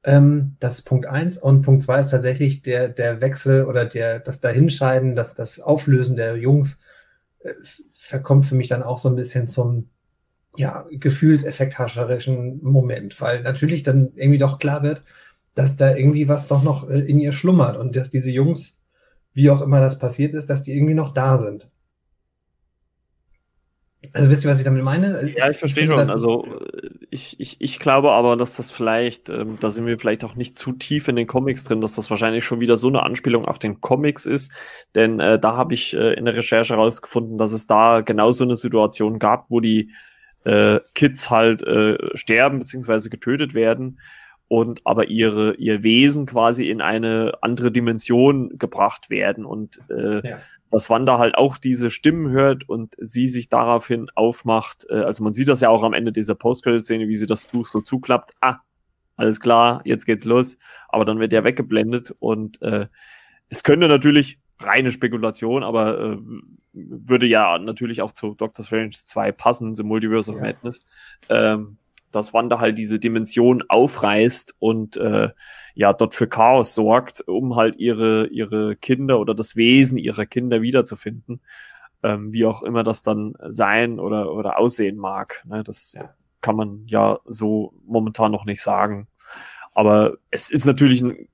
Ähm, das ist Punkt eins. Und Punkt zwei ist tatsächlich der, der Wechsel oder der, das Dahinscheiden, das, das Auflösen der Jungs äh, verkommt für mich dann auch so ein bisschen zum ja, gefühlseffekthascherischen Moment, weil natürlich dann irgendwie doch klar wird, dass da irgendwie was doch noch äh, in ihr schlummert und dass diese Jungs, wie auch immer das passiert ist, dass die irgendwie noch da sind. Also wisst ihr, was ich damit meine? Ja, ich verstehe ich schon. Also ich, ich, ich glaube aber, dass das vielleicht, ähm, da sind wir vielleicht auch nicht zu tief in den Comics drin, dass das wahrscheinlich schon wieder so eine Anspielung auf den Comics ist. Denn äh, da habe ich äh, in der Recherche herausgefunden, dass es da genau so eine Situation gab, wo die äh, Kids halt äh, sterben bzw. getötet werden und aber ihre, ihr Wesen quasi in eine andere Dimension gebracht werden. Und äh, ja dass Wanda halt auch diese Stimmen hört und sie sich daraufhin aufmacht. Äh, also man sieht das ja auch am Ende dieser Post-Credit-Szene, wie sie das Buch so zuklappt. Ah, alles klar, jetzt geht's los. Aber dann wird der weggeblendet und äh, es könnte natürlich reine Spekulation, aber äh, würde ja natürlich auch zu Doctor Strange 2 passen, The Multiverse of ja. Madness. Ähm, dass Wanda halt diese Dimension aufreißt und äh, ja dort für Chaos sorgt, um halt ihre ihre Kinder oder das Wesen ihrer Kinder wiederzufinden, ähm, wie auch immer das dann sein oder oder aussehen mag. Ne? Das ja. kann man ja so momentan noch nicht sagen. Aber es ist natürlich ein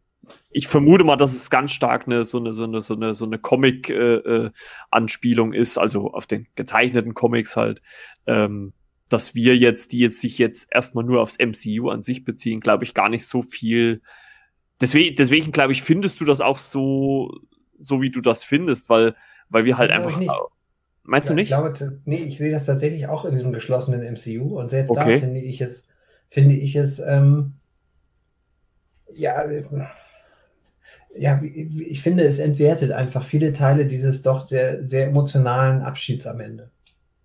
ich vermute mal, dass es ganz stark eine so eine so eine so eine so eine Comic äh, äh, Anspielung ist, also auf den gezeichneten Comics halt. Ähm, dass wir jetzt, die jetzt sich jetzt erstmal nur aufs MCU an sich beziehen, glaube ich, gar nicht so viel. Deswegen, deswegen glaube ich, findest du das auch so, so wie du das findest, weil, weil wir halt ja, einfach. Meinst ja, du nicht? Ich glaube, nee, ich sehe das tatsächlich auch in diesem geschlossenen MCU und selbst okay. da finde ich es, finde ich es, ähm, ja, ja, ich finde, es entwertet einfach viele Teile dieses doch sehr, sehr emotionalen Abschieds am Ende.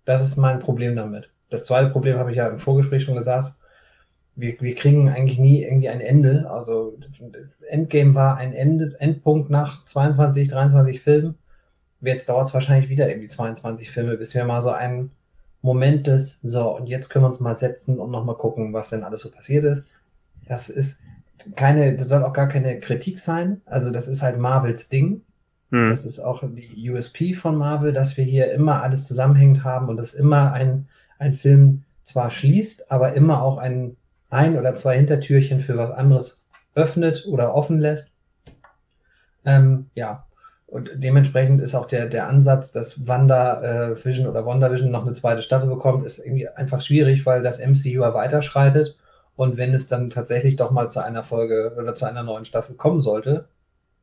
Das ist mein Problem damit. Das zweite Problem habe ich ja im Vorgespräch schon gesagt. Wir, wir kriegen eigentlich nie irgendwie ein Ende. Also Endgame war ein Ende, Endpunkt nach 22, 23 Filmen. Jetzt dauert es wahrscheinlich wieder irgendwie 22 Filme, bis wir mal so einen Moment des, so, und jetzt können wir uns mal setzen und nochmal gucken, was denn alles so passiert ist. Das ist keine, das soll auch gar keine Kritik sein. Also das ist halt Marvels Ding. Hm. Das ist auch die USP von Marvel, dass wir hier immer alles zusammenhängend haben und dass immer ein, ein Film zwar schließt, aber immer auch ein, ein oder zwei Hintertürchen für was anderes öffnet oder offen lässt. Ähm, ja, und dementsprechend ist auch der, der Ansatz, dass Wanda äh, Vision oder WandaVision noch eine zweite Staffel bekommt, ist irgendwie einfach schwierig, weil das MCU ja weiterschreitet. Und wenn es dann tatsächlich doch mal zu einer Folge oder zu einer neuen Staffel kommen sollte,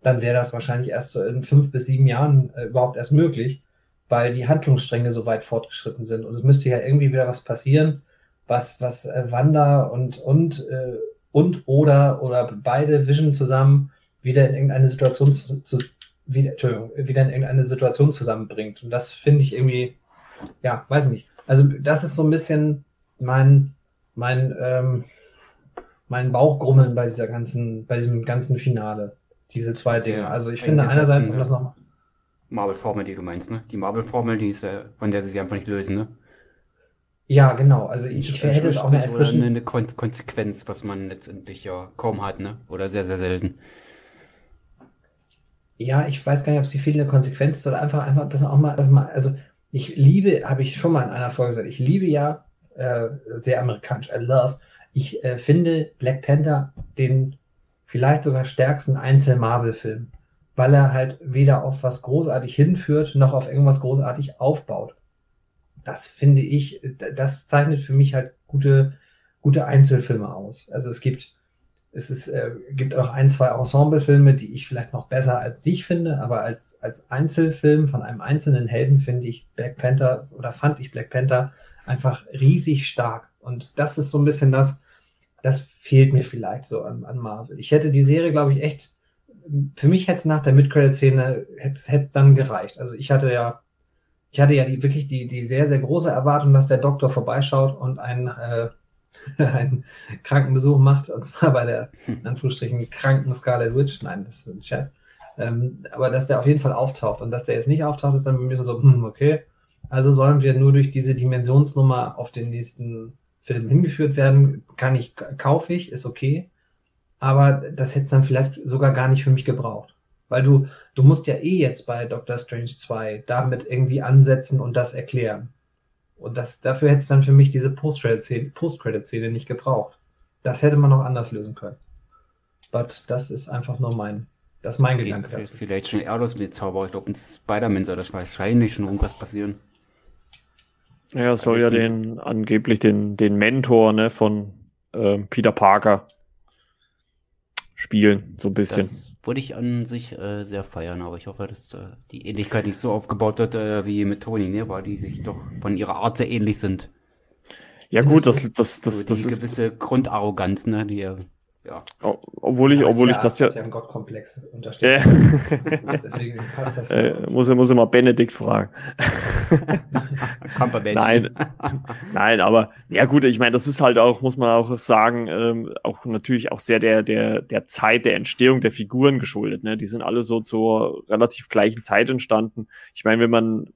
dann wäre das wahrscheinlich erst so in fünf bis sieben Jahren äh, überhaupt erst möglich, weil die Handlungsstränge so weit fortgeschritten sind. Und es müsste ja irgendwie wieder was passieren, was, was äh, Wanda und, und, äh, und oder, oder beide Vision zusammen wieder in irgendeine Situation zu, zu wieder, Entschuldigung, wieder in irgendeine Situation zusammenbringt. Und das finde ich irgendwie, ja, weiß nicht. Also das ist so ein bisschen mein, mein, ähm, mein Bauchgrummeln bei dieser ganzen, bei diesem ganzen Finale. Diese zwei Dinge. Also ich finde einerseits, um das noch Marvel-Formel, die du meinst, ne? Die Marvel-Formel, die ist, äh, von der sie sich einfach nicht lösen, ne? Ja, genau. Also ich, ich hätte es auch mehr erfrischen. eine Kon Konsequenz, was man letztendlich ja kaum hat, ne? Oder sehr, sehr selten. Ja, ich weiß gar nicht, ob es die fehlende Konsequenz ist oder einfach, einfach, dass man auch mal, dass man, also ich liebe, habe ich schon mal in einer Folge gesagt, ich liebe ja, äh, sehr amerikanisch, I love, ich äh, finde Black Panther den vielleicht sogar stärksten Einzel-Marvel-Film, weil er halt weder auf was großartig hinführt, noch auf irgendwas großartig aufbaut. Das finde ich, das zeichnet für mich halt gute, gute Einzelfilme aus. Also es gibt, es ist, äh, gibt auch ein, zwei Ensemblefilme, die ich vielleicht noch besser als sich finde, aber als, als Einzelfilm von einem einzelnen Helden finde ich Black Panther oder fand ich Black Panther einfach riesig stark. Und das ist so ein bisschen das, das fehlt mir vielleicht so an, an Marvel. Ich hätte die Serie, glaube ich, echt, für mich hätte es nach der Mid-Credit-Szene, hätte es dann gereicht. Also ich hatte ja, ich hatte ja die, wirklich die, die sehr, sehr große Erwartung, dass der Doktor vorbeischaut und einen, äh, einen Krankenbesuch macht, und zwar bei der, in Anführungsstrichen, kranken Scarlet Witch. Nein, das ist ein Scherz. Ähm, aber dass der auf jeden Fall auftaucht und dass der jetzt nicht auftaucht, ist dann bei mir so, hm, okay. Also sollen wir nur durch diese Dimensionsnummer auf den nächsten Film hingeführt werden, kann ich, kaufe ich, ist okay. Aber das hätte es dann vielleicht sogar gar nicht für mich gebraucht. Weil du, du musst ja eh jetzt bei Doctor Strange 2 damit irgendwie ansetzen und das erklären. Und das, dafür hätte es dann für mich diese Post-Credit-Szene Post nicht gebraucht. Das hätte man noch anders lösen können. But das ist einfach nur mein, das ist mein das Gedanke. Geht, vielleicht schon eher los mit Zauber. Ich glaube, in Spider-Man soll das wahrscheinlich schon irgendwas passieren. Ja, soll ja den angeblich den, den Mentor ne, von äh, Peter Parker spielen, so ein bisschen. Das würde ich an sich äh, sehr feiern, aber ich hoffe, dass äh, die Ähnlichkeit nicht so aufgebaut wird äh, wie mit Tony, ne, weil die sich doch von ihrer Art sehr ähnlich sind. Ja gut, das, das, das, so das ist gewisse Grundarroganz, ne, die ja. Obwohl ich, obwohl ja, ich das ja. ja Gottkomplex untersteht. Ja. Deswegen passt das. Äh, muss, muss immer Benedikt fragen. nein, nein, aber ja gut, ich meine, das ist halt auch, muss man auch sagen, ähm, auch natürlich auch sehr der, der, der Zeit der Entstehung der Figuren geschuldet. Ne? Die sind alle so zur relativ gleichen Zeit entstanden. Ich meine, wenn man,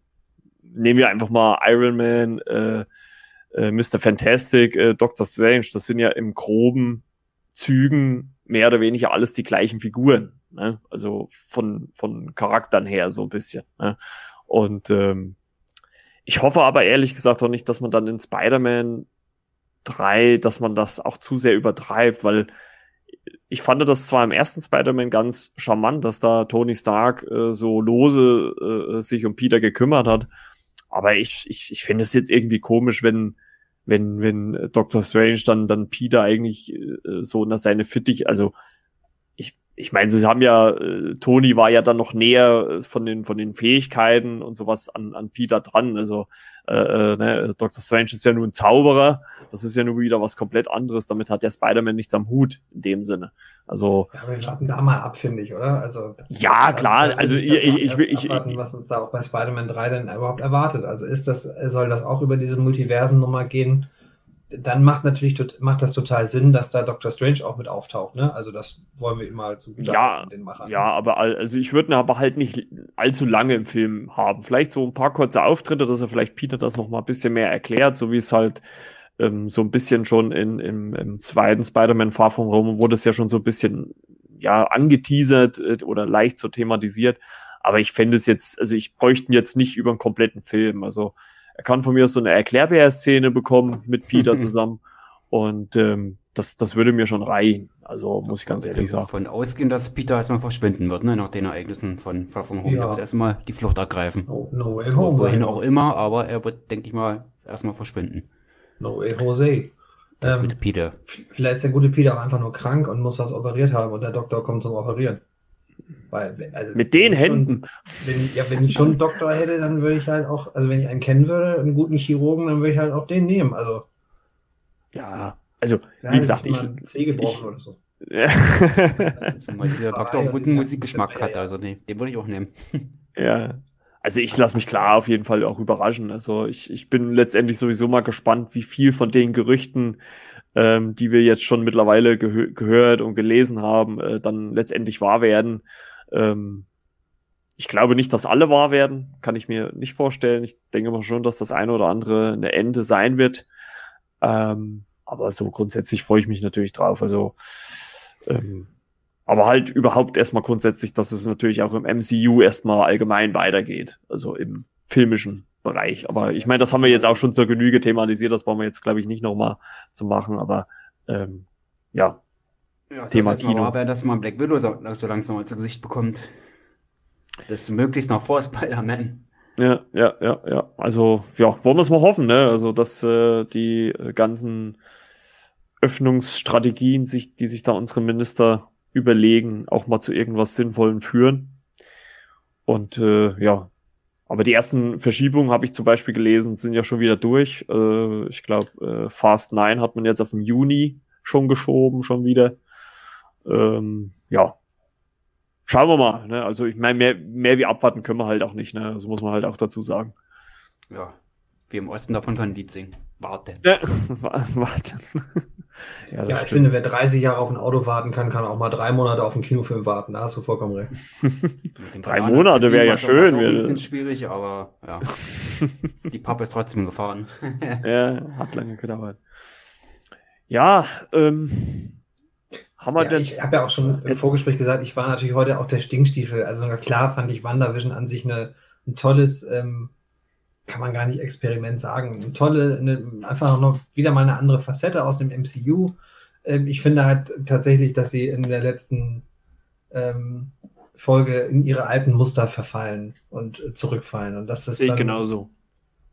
nehmen wir einfach mal Iron Man, äh, äh, Mr. Fantastic, äh, Doctor Strange, das sind ja im Groben Zügen mehr oder weniger alles die gleichen Figuren. Ne? Also von, von Charakteren her so ein bisschen. Ne? Und ähm, ich hoffe aber ehrlich gesagt auch nicht, dass man dann in Spider-Man 3, dass man das auch zu sehr übertreibt, weil ich fand das zwar im ersten Spider-Man ganz charmant, dass da Tony Stark äh, so lose äh, sich um Peter gekümmert hat, aber ich, ich, ich finde es jetzt irgendwie komisch, wenn wenn, wenn Doctor Strange dann, dann Peter eigentlich äh, so unter seine Fittich, also ich, ich meine, sie haben ja, äh, Tony war ja dann noch näher äh, von den, von den Fähigkeiten und sowas an, an Peter dran. Also äh, äh, ne, Dr. Strange ist ja nur ein Zauberer, das ist ja nur wieder was komplett anderes. Damit hat der Spider-Man nichts am Hut in dem Sinne. Also. Ja, aber wir warten da mal ab, finde ich, oder? Also. Ja, klar. Also ich, ich, ich, will, ich, abwarten, was uns da auch bei Spider-Man 3 denn überhaupt erwartet. Also ist das, soll das auch über diese Multiversen-Nummer gehen? Dann macht natürlich macht das total Sinn, dass da Doctor Strange auch mit auftaucht. Ne? Also das wollen wir immer zu ja, den Machern. Ja, aber also ich würde ihn aber halt nicht allzu lange im Film haben. Vielleicht so ein paar kurze Auftritte, dass er vielleicht Peter das noch mal ein bisschen mehr erklärt, so wie es halt ähm, so ein bisschen schon in, im, im zweiten Spider-Man Far From Home wurde es ja schon so ein bisschen ja angeteasert äh, oder leicht so thematisiert. Aber ich fände es jetzt, also ich bräuchte ihn jetzt nicht über einen kompletten Film. Also er kann von mir so eine Erklärbär-Szene bekommen mit Peter zusammen. Und ähm, das, das würde mir schon reichen. Also muss ich ganz ehrlich sagen. Von ausgehen, dass Peter erstmal verschwinden wird, ne? nach den Ereignissen von Far From Home. Ja. Der wird erstmal die Flucht ergreifen. No, no way home. Wohin auch immer, aber er wird, denke ich mal, erstmal verschwinden. No way Jose. Der ähm, gute Peter. Vielleicht ist der gute Peter auch einfach nur krank und muss was operiert haben und der Doktor kommt zum Operieren. Weil, also, Mit den Händen. Schon, wenn, ja, wenn ich schon einen Doktor hätte, dann würde ich halt auch, also wenn ich einen kennen würde, einen guten Chirurgen, dann würde ich halt auch den nehmen. Also. Ja, also, wie gesagt, ich. ich, ich oder so. Ja. Zumal dieser Doktor auch guten Musikgeschmack hat, also nee, den würde ich auch nehmen. Ja. Also ich lasse mich klar auf jeden Fall auch überraschen. Also ich, ich bin letztendlich sowieso mal gespannt, wie viel von den Gerüchten, ähm, die wir jetzt schon mittlerweile gehö gehört und gelesen haben, äh, dann letztendlich wahr werden. Ähm, ich glaube nicht, dass alle wahr werden, kann ich mir nicht vorstellen. Ich denke mal schon, dass das eine oder andere eine Ende sein wird. Ähm, aber so grundsätzlich freue ich mich natürlich drauf. Also, ähm, aber halt überhaupt erstmal grundsätzlich, dass es natürlich auch im MCU erstmal allgemein weitergeht. Also im filmischen Bereich. Aber ich meine, das haben wir jetzt auch schon zur Genüge thematisiert. Das brauchen wir jetzt, glaube ich, nicht nochmal zu machen. Aber ähm, ja. ja Thema Kino. Aber dass man Black Widow so, so langsam mal zu Gesicht bekommt. Das möglichst noch vor Spider-Man. Ja, ja, ja, ja. Also, ja, wollen wir es mal hoffen, ne? Also, dass äh, die ganzen Öffnungsstrategien, sich, die sich da unsere Minister überlegen, auch mal zu irgendwas Sinnvollem führen. Und äh, ja, aber die ersten Verschiebungen habe ich zum Beispiel gelesen, sind ja schon wieder durch. Äh, ich glaube, äh, Fast 9 hat man jetzt auf den Juni schon geschoben, schon wieder. Ähm, ja, schauen wir mal. Ne? Also ich meine, mehr, mehr wie abwarten können wir halt auch nicht. Ne? Also muss man halt auch dazu sagen. Ja, wir im Osten davon können Lied singen. Warten. Ja, warten. Ja, ja ich finde, wer 30 Jahre auf ein Auto warten kann, kann auch mal drei Monate auf einen Kinofilm warten. Da hast du vollkommen recht. drei Monate wäre ja schön. Wäre ein bisschen schwierig, aber ja. Die Pappe ist trotzdem gefahren. ja, hat lange gedauert. Ja, ähm, haben wir ja, denn. Ich habe ja auch schon im Vorgespräch gesagt, ich war natürlich heute auch der Stinkstiefel. Also klar fand ich WandaVision an sich eine, ein tolles ähm, kann man gar nicht Experiment sagen. Eine tolle, eine, einfach noch wieder mal eine andere Facette aus dem MCU. Ähm, ich finde halt tatsächlich, dass sie in der letzten ähm, Folge in ihre alten Muster verfallen und äh, zurückfallen. Und das ist ich genauso.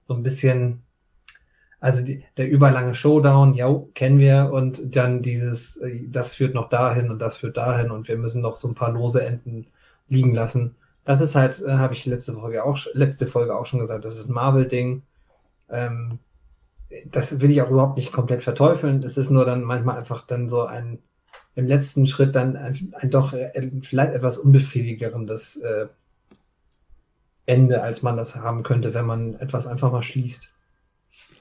So ein bisschen, also die, der überlange Showdown, ja, kennen wir, und dann dieses, äh, das führt noch dahin und das führt dahin und wir müssen noch so ein paar lose Enden liegen lassen. Das ist halt, äh, habe ich letzte Folge auch, letzte Folge auch schon gesagt, das ist ein Marvel-Ding. Ähm, das will ich auch überhaupt nicht komplett verteufeln. Es ist nur dann manchmal einfach dann so ein, im letzten Schritt dann ein, ein doch äh, vielleicht etwas unbefriedigendes äh, Ende, als man das haben könnte, wenn man etwas einfach mal schließt.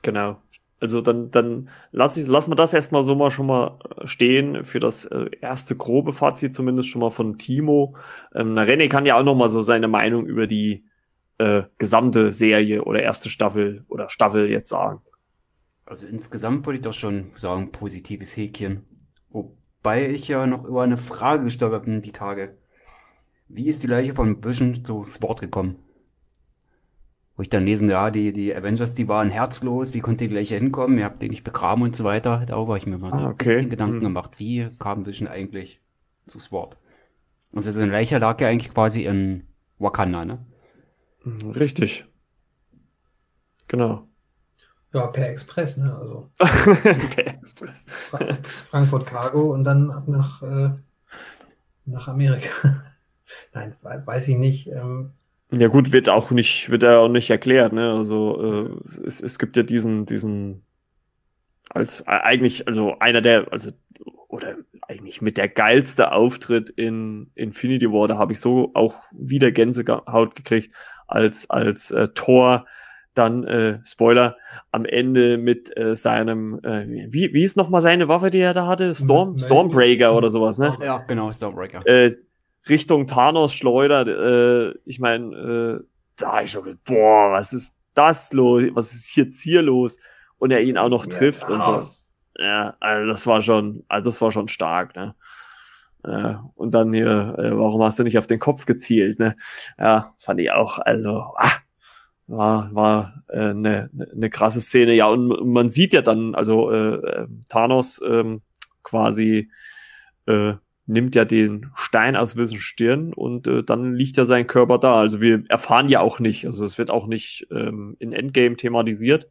Genau. Also dann, dann lass, ich, lass mal das erstmal so mal schon mal äh, stehen für das äh, erste grobe Fazit zumindest schon mal von Timo. Ähm, na, René kann ja auch noch mal so seine Meinung über die äh, gesamte Serie oder erste Staffel oder Staffel jetzt sagen. Also insgesamt würde ich doch schon sagen, positives Häkchen. Wobei ich ja noch über eine Frage gestolpert bin die Tage. Wie ist die Leiche von Vision zu Wort gekommen? Wo ich dann lesen, ja, die, die Avengers, die waren herzlos, wie konnte die gleich hinkommen, ihr habt den nicht begraben und so weiter. Darüber habe ich mir mal so ah, okay. ein bisschen Gedanken hm. gemacht, wie kam Vision eigentlich zu Sword? Also sein Leiche lag ja eigentlich quasi in Wakanda, ne? Hm, richtig. Genau. Ja, per Express, ne? Also. per Express. Fra Frankfurt Cargo und dann ab nach, äh, nach Amerika. Nein, weiß ich nicht. Ähm, ja gut, wird auch nicht, wird er auch nicht erklärt, ne? Also äh, es, es gibt ja diesen, diesen als äh, eigentlich, also einer der, also oder eigentlich mit der geilste Auftritt in Infinity War, da habe ich so auch wieder Gänsehaut gekriegt, als als äh, Thor dann äh, Spoiler am Ende mit äh, seinem äh, wie wie ist noch mal seine Waffe, die er da hatte? Storm Stormbreaker oder sowas, ne? Ja, genau, Stormbreaker. Äh, Richtung Thanos schleudert, äh, ich meine, äh, da ich schon, boah, was ist das los? Was ist jetzt hier los? Und er ihn auch noch trifft ja, und so. Ja, also das war schon, also das war schon stark, ne? Äh, und dann hier, äh, warum hast du nicht auf den Kopf gezielt? Ne? Ja, fand ich auch, also, ah, war, war äh, eine, eine krasse Szene. Ja, und man sieht ja dann, also äh, äh Thanos ähm, quasi äh, nimmt ja den Stein aus Wissen Stirn und äh, dann liegt ja sein Körper da. Also wir erfahren ja auch nicht, also es wird auch nicht ähm, in Endgame thematisiert.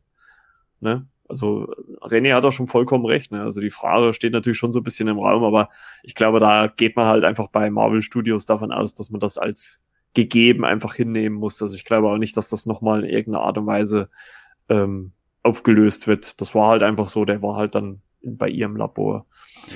Ne? Also René hat da schon vollkommen recht. Ne? Also die Frage steht natürlich schon so ein bisschen im Raum, aber ich glaube, da geht man halt einfach bei Marvel Studios davon aus, dass man das als gegeben einfach hinnehmen muss. Also ich glaube auch nicht, dass das nochmal in irgendeiner Art und Weise ähm, aufgelöst wird. Das war halt einfach so, der war halt dann bei ihrem Labor.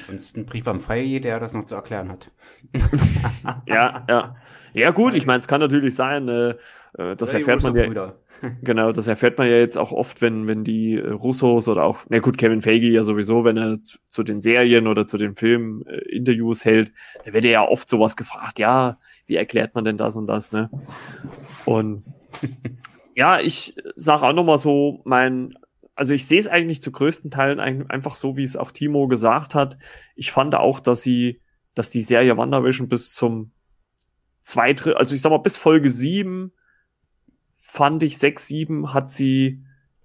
Ansonsten Brief am Feier, der das noch zu erklären hat. ja, ja. Ja, gut, ich meine, es kann natürlich sein, äh, äh das erfährt man ja. genau, das erfährt man ja jetzt auch oft, wenn, wenn die äh, Russos oder auch, na gut, Kevin Feige ja sowieso, wenn er zu, zu den Serien oder zu den Filmen äh, Interviews hält, da wird er ja oft sowas gefragt, ja, wie erklärt man denn das und das, ne? Und ja, ich sage auch nochmal so mein also ich sehe es eigentlich zu größten Teilen einfach so, wie es auch Timo gesagt hat. Ich fand auch, dass sie, dass die Serie WandaVision bis zum zwei, also ich sag mal, bis Folge sieben fand ich sechs, sieben hat sie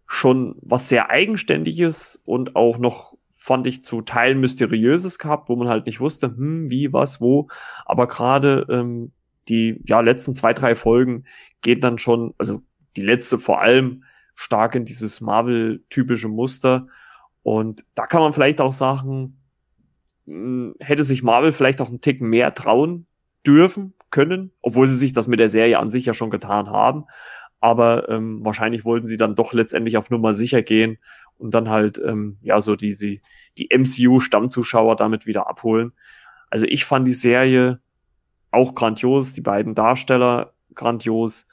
schon was sehr Eigenständiges und auch noch fand ich zu Teilen Mysteriöses gehabt, wo man halt nicht wusste, hm, wie, was, wo. Aber gerade ähm, die ja letzten zwei, drei Folgen gehen dann schon, also die letzte vor allem, stark in dieses Marvel-typische Muster. Und da kann man vielleicht auch sagen, hm, hätte sich Marvel vielleicht auch einen Tick mehr trauen dürfen, können, obwohl sie sich das mit der Serie an sich ja schon getan haben. Aber ähm, wahrscheinlich wollten sie dann doch letztendlich auf Nummer sicher gehen und dann halt ähm, ja so die, die, die MCU-Stammzuschauer damit wieder abholen. Also ich fand die Serie auch grandios, die beiden Darsteller grandios.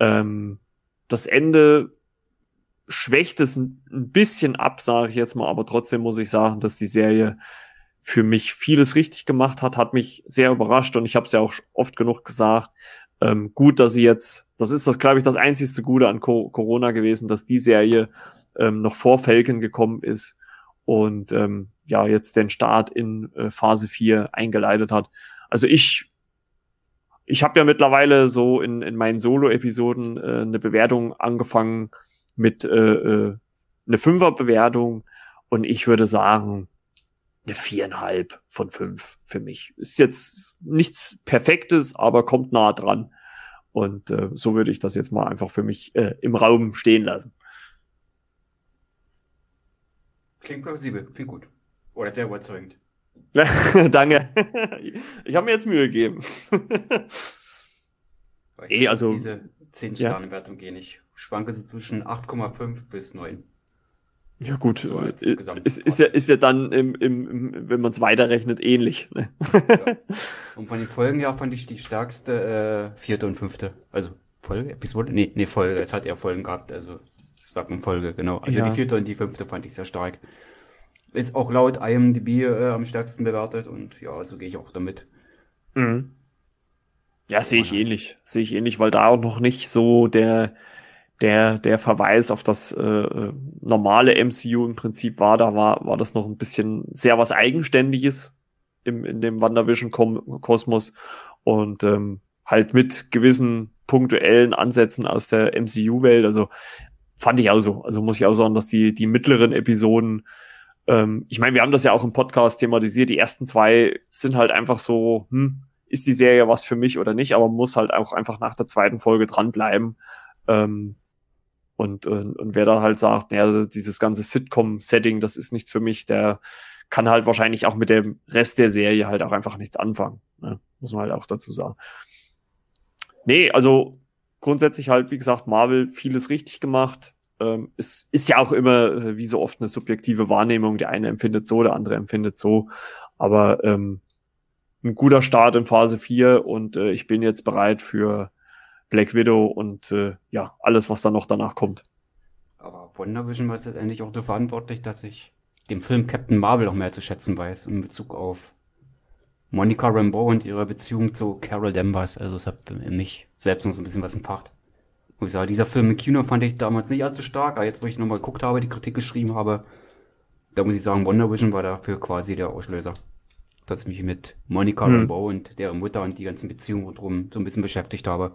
Ähm, das Ende schwächt es ein bisschen ab, sage ich jetzt mal, aber trotzdem muss ich sagen, dass die Serie für mich vieles richtig gemacht hat, hat mich sehr überrascht und ich habe es ja auch oft genug gesagt. Ähm, gut, dass sie jetzt, das ist das, glaube ich, das einzigste Gute an Co Corona gewesen, dass die Serie ähm, noch vor Falcon gekommen ist und ähm, ja, jetzt den Start in äh, Phase 4 eingeleitet hat. Also ich ich habe ja mittlerweile so in, in meinen Solo-Episoden äh, eine Bewertung angefangen, mit äh, äh, eine Fünferbewertung und ich würde sagen eine viereinhalb von fünf für mich. Ist jetzt nichts Perfektes, aber kommt nah dran. Und äh, so würde ich das jetzt mal einfach für mich äh, im Raum stehen lassen. Klingt plausibel, klingt gut. Oder sehr überzeugend. Danke. Ich habe mir jetzt Mühe gegeben. eh, also diese 10 Sterne Wertung ja. gehe ich schwanke so zwischen 8,5 bis 9. Ja, gut, so äh, ist, ist, ja, ist ja dann, im, im, wenn man es weiterrechnet, ähnlich. Ne? Ja. Und von den Folgen her fand ich die stärkste äh, vierte und fünfte. Also Folge, Episode? Nee, nee, Folge. Es hat ja Folgen gehabt, also es sagt man Folge, genau. Also ja. die vierte und die fünfte fand ich sehr stark. Ist auch laut IMDb äh, am stärksten bewertet und ja, so gehe ich auch damit. Mhm. Ja, sehe ich ähnlich. Sehe ich ähnlich, weil da auch noch nicht so der der, der Verweis auf das äh, äh normale MCU im Prinzip war, da war, war das noch ein bisschen sehr was Eigenständiges im, in dem WandaVision-Kosmos und ähm, halt mit gewissen punktuellen Ansätzen aus der MCU-Welt. Also fand ich auch so. Also muss ich auch sagen, dass die, die mittleren Episoden, ähm, ich meine, wir haben das ja auch im Podcast thematisiert, die ersten zwei sind halt einfach so, hm, ist die Serie was für mich oder nicht, aber muss halt auch einfach nach der zweiten Folge dranbleiben. Ähm, und, und, und wer da halt sagt, naja, dieses ganze Sitcom-Setting, das ist nichts für mich, der kann halt wahrscheinlich auch mit dem Rest der Serie halt auch einfach nichts anfangen. Ne? Muss man halt auch dazu sagen. Nee, also grundsätzlich halt, wie gesagt, Marvel vieles richtig gemacht. Ähm, es ist ja auch immer, äh, wie so oft, eine subjektive Wahrnehmung. Der eine empfindet so, der andere empfindet so. Aber ähm, ein guter Start in Phase 4 und äh, ich bin jetzt bereit für Black Widow und äh, ja, alles, was dann noch danach kommt. Aber WandaVision war es letztendlich auch dafür verantwortlich, dass ich den Film Captain Marvel noch mehr zu schätzen weiß in Bezug auf Monica Rambeau und ihre Beziehung zu Carol Danvers. Also es hat mich selbst noch so ein bisschen was entfacht. Und ich sage, dieser Film im Kino fand ich damals nicht allzu stark, aber jetzt, wo ich nochmal geguckt habe, die Kritik geschrieben habe, da muss ich sagen, WandaVision war dafür quasi der Auslöser. dass ich mich mit Monica hm. Rambeau und deren Mutter und die ganzen Beziehungen drum so ein bisschen beschäftigt habe.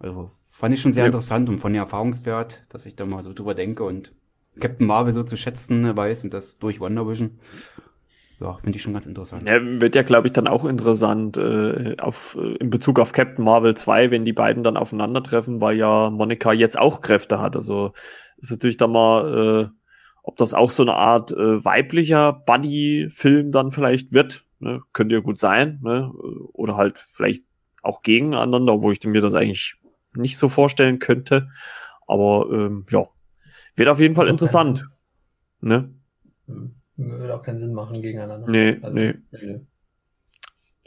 Also fand ich schon sehr ja. interessant und von der Erfahrungswert, dass ich da mal so drüber denke und Captain Marvel so zu schätzen weiß und das durch Wonder Vision. Ja, finde ich schon ganz interessant. Ja, wird ja, glaube ich, dann auch interessant äh, auf, äh, in Bezug auf Captain Marvel 2, wenn die beiden dann aufeinandertreffen, weil ja Monica jetzt auch Kräfte hat. Also ist natürlich dann mal, äh, ob das auch so eine Art äh, weiblicher Buddy-Film dann vielleicht wird. Ne? Könnte ja gut sein. Ne? Oder halt vielleicht auch gegeneinander, wo ich mir das eigentlich nicht so vorstellen könnte. Aber ähm, ja, wird auf jeden Fall okay. interessant. Ne? Würde auch keinen Sinn machen gegeneinander. Nee, also, nee. nee.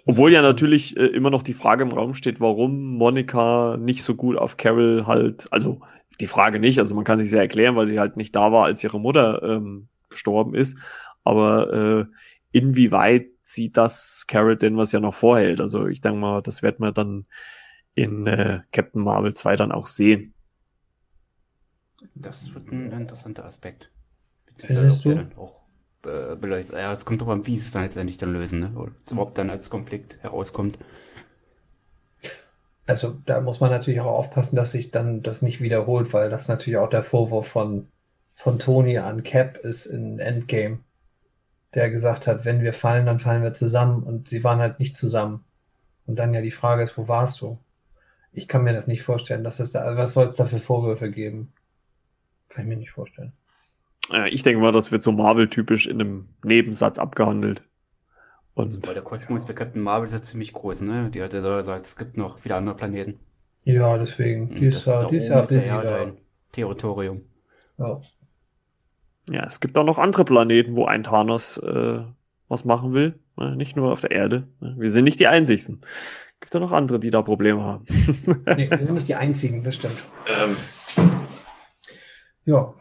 Obwohl ja natürlich äh, immer noch die Frage im Raum steht, warum Monika nicht so gut auf Carol halt, also die Frage nicht, also man kann sich sehr erklären, weil sie halt nicht da war, als ihre Mutter ähm, gestorben ist, aber äh, inwieweit sie das Carol denn was ja noch vorhält? Also ich denke mal, das wird man dann in äh, Captain Marvel 2 dann auch sehen. Das wird ein interessanter Aspekt. Findest du? auch äh, beleuchtet. Ja, es kommt drauf an, wie sie es dann letztendlich dann lösen, ne? Oder überhaupt dann als Konflikt herauskommt. Also da muss man natürlich auch aufpassen, dass sich dann das nicht wiederholt, weil das natürlich auch der Vorwurf von, von Tony an Cap ist in Endgame, der gesagt hat, wenn wir fallen, dann fallen wir zusammen und sie waren halt nicht zusammen. Und dann ja die Frage ist, wo warst du? Ich kann mir das nicht vorstellen, dass es da, was soll es da für Vorwürfe geben? Kann ich mir nicht vorstellen. Ich denke mal, das wird so Marvel-typisch in einem Nebensatz abgehandelt. Und Weil der Kosmos für Captain Marvel ist ja ziemlich groß, ne? Die hat ja da gesagt, es gibt noch viele andere Planeten. Ja, deswegen. Die ist ja, die ist ja busy da. Territorium. Ja. ja, es gibt auch noch andere Planeten, wo ein Thanos äh, was machen will. Ne? Nicht nur auf der Erde. Ne? Wir sind nicht die Einzigsten. Es gibt auch noch andere, die da Probleme haben. nee, wir sind nicht die Einzigen, das stimmt. Ähm. Ja,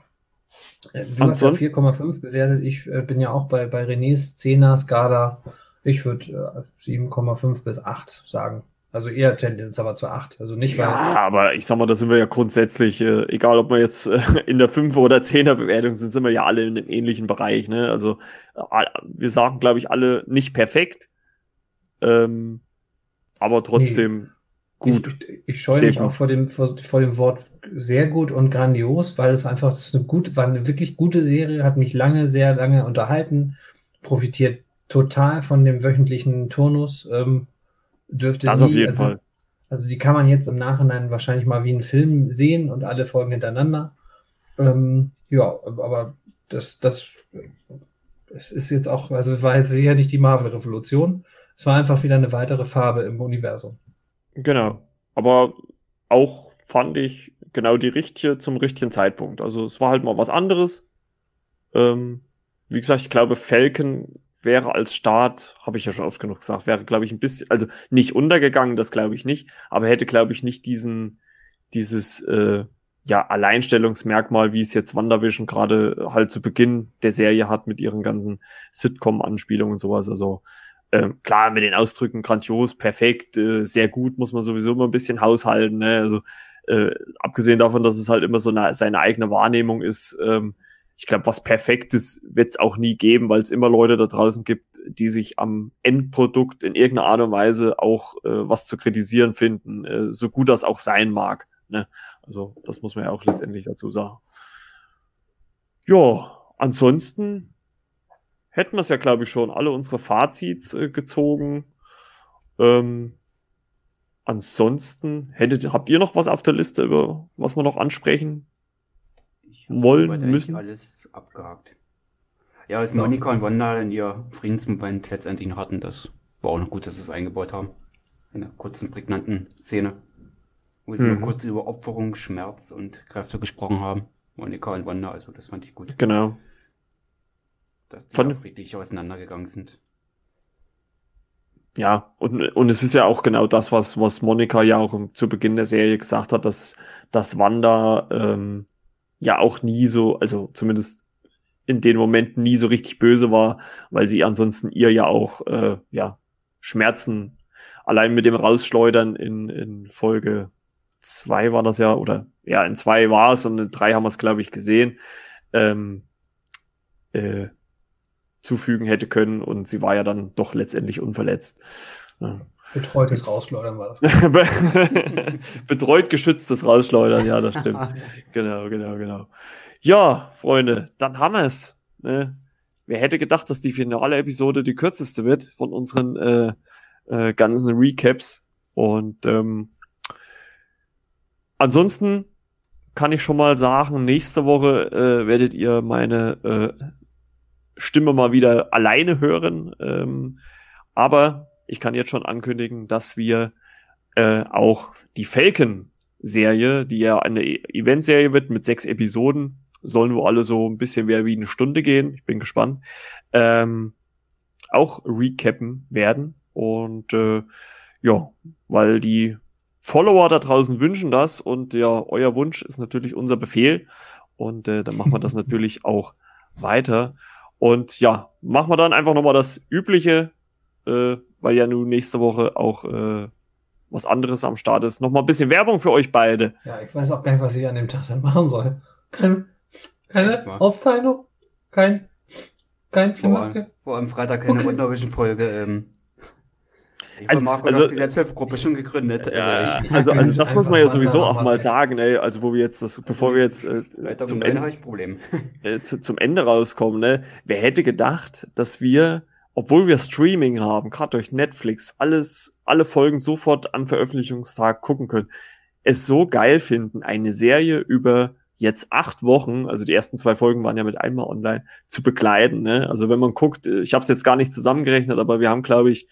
du hast ja 4,5 bewertet. Ich äh, bin ja auch bei, bei Renés 10er Skala. Ich würde äh, 7,5 bis 8 sagen. Also eher Tendenz aber zu 8. Also nicht weil. Ja, aber ich sag mal, da sind wir ja grundsätzlich, äh, egal ob wir jetzt äh, in der 5 oder 10er Bewertung sind, sind wir ja alle in einem ähnlichen Bereich. Ne? Also äh, wir sagen, glaube ich, alle nicht perfekt. Ähm, aber trotzdem nee. gut. Ich, ich scheue mich auch vor dem, vor, vor dem Wort sehr gut und grandios, weil es einfach das ist eine gut, war eine wirklich gute Serie, hat mich lange, sehr lange unterhalten, profitiert total von dem wöchentlichen Turnus. Ähm, dürfte das nie, auf jeden also, Fall. Also die kann man jetzt im Nachhinein wahrscheinlich mal wie einen Film sehen und alle Folgen hintereinander. Ähm, ja, aber das, das, es ist jetzt auch, also war jetzt sicher nicht die Marvel-Revolution. Es war einfach wieder eine weitere Farbe im Universum. Genau. Aber auch fand ich genau die richtige zum richtigen Zeitpunkt. Also es war halt mal was anderes. Ähm, wie gesagt, ich glaube, Falcon wäre als Start, habe ich ja schon oft genug gesagt, wäre, glaube ich, ein bisschen, also nicht untergegangen, das glaube ich nicht, aber hätte, glaube ich, nicht diesen, dieses, äh, ja, Alleinstellungsmerkmal, wie es jetzt WandaVision gerade halt zu Beginn der Serie hat mit ihren ganzen Sitcom-Anspielungen und sowas. Also äh, klar, mit den Ausdrücken grandios, perfekt, äh, sehr gut, muss man sowieso immer ein bisschen haushalten. Ne? Also äh, abgesehen davon, dass es halt immer so eine, seine eigene Wahrnehmung ist, ähm, ich glaube, was Perfektes wird es auch nie geben, weil es immer Leute da draußen gibt, die sich am Endprodukt in irgendeiner Art und Weise auch äh, was zu kritisieren finden, äh, so gut das auch sein mag. Ne? Also das muss man ja auch letztendlich dazu sagen. Ja, ansonsten hätten wir es ja, glaube ich, schon alle unsere Fazits äh, gezogen. Ähm, Ansonsten, hättet, habt ihr noch was auf der Liste, über was wir noch ansprechen wollen müssen? alles abgehakt. Ja, als ja. Monika und Wanda in ihr Friedensmoment letztendlich hatten, das war auch noch gut, dass sie es eingebaut haben. In einer kurzen, prägnanten Szene. Wo sie mhm. noch kurz über Opferung, Schmerz und Kräfte gesprochen haben. Monika und Wanda, also das fand ich gut. Genau. Dass die Von... friedlich auseinandergegangen sind ja, und, und es ist ja auch genau das, was, was Monika ja auch zu Beginn der Serie gesagt hat, dass, dass Wanda ähm, ja auch nie so, also zumindest in den Momenten nie so richtig böse war, weil sie ansonsten ihr ja auch äh, ja, Schmerzen allein mit dem Rausschleudern in, in Folge zwei war das ja, oder ja, in zwei war es und in drei haben wir es, glaube ich, gesehen. Ähm, äh, zufügen hätte können und sie war ja dann doch letztendlich unverletzt. Ja. Betreutes Rausschleudern war das. Betreut geschütztes Rausschleudern, ja, das stimmt. genau, genau, genau. Ja, Freunde, dann haben wir es. Ne? Wer hätte gedacht, dass die finale Episode die kürzeste wird von unseren äh, äh, ganzen Recaps? Und ähm, ansonsten kann ich schon mal sagen, nächste Woche äh, werdet ihr meine äh, Stimme mal wieder alleine hören. Ähm, aber ich kann jetzt schon ankündigen, dass wir äh, auch die Falcon-Serie, die ja eine e- Event-Serie wird mit sechs Episoden, sollen wohl alle so ein bisschen mehr wie eine Stunde gehen. Ich bin gespannt. Ähm, auch recappen werden. Und äh, ja, weil die Follower da draußen wünschen das und ja, euer Wunsch ist natürlich unser Befehl. Und äh, dann machen wir das natürlich auch weiter. Und ja, machen wir dann einfach nochmal das Übliche, äh, weil ja nun nächste Woche auch äh, was anderes am Start ist. Nochmal ein bisschen Werbung für euch beide. Ja, ich weiß auch gar nicht, was ich an dem Tag dann machen soll. Kein, keine Aufzeichnung? Kein, kein Flimmerke? Vor allem Freitag keine okay. Wundervision-Folge. Ähm. Ich also, Marco, also die Selbsthilfegruppe schon gegründet. Ja, also, also, also das muss man ja sowieso auch mal sagen, ey, also wo wir jetzt das, bevor wir jetzt äh, zum, Ende, äh, zu, zum Ende rauskommen, ne, wer hätte gedacht, dass wir, obwohl wir Streaming haben, gerade durch Netflix, alles, alle Folgen sofort am Veröffentlichungstag gucken können, es so geil finden, eine Serie über jetzt acht Wochen, also die ersten zwei Folgen waren ja mit einmal online, zu begleiten. Ne? Also wenn man guckt, äh, ich habe es jetzt gar nicht zusammengerechnet, aber wir haben, glaube ich,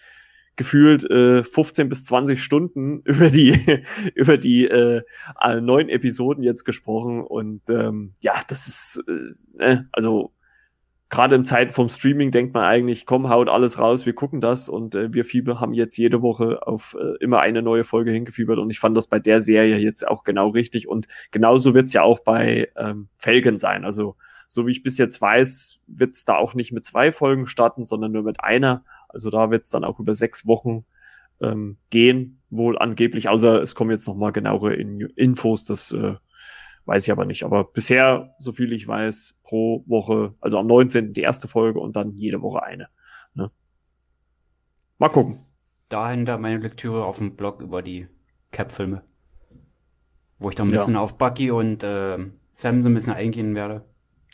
gefühlt äh, 15 bis 20 Stunden über die über die äh, neun Episoden jetzt gesprochen und ähm, ja, das ist äh, ne, also gerade im Zeiten vom Streaming denkt man eigentlich, komm, haut alles raus, wir gucken das und äh, wir Fieber haben jetzt jede Woche auf äh, immer eine neue Folge hingefiebert und ich fand das bei der Serie jetzt auch genau richtig und genauso wird's ja auch bei ähm, Felgen sein. Also so wie ich bis jetzt weiß, wird's da auch nicht mit zwei Folgen starten, sondern nur mit einer. Also da wird's dann auch über sechs Wochen ähm, gehen, wohl angeblich, außer es kommen jetzt nochmal genauere in Infos, das äh, weiß ich aber nicht. Aber bisher, so viel ich weiß, pro Woche, also am 19. die erste Folge und dann jede Woche eine. Ne? Mal gucken. Dahin da meine Lektüre auf dem Blog über die Cap-Filme. Wo ich dann ein bisschen ja. auf Bucky und äh, Sam so ein bisschen eingehen werde.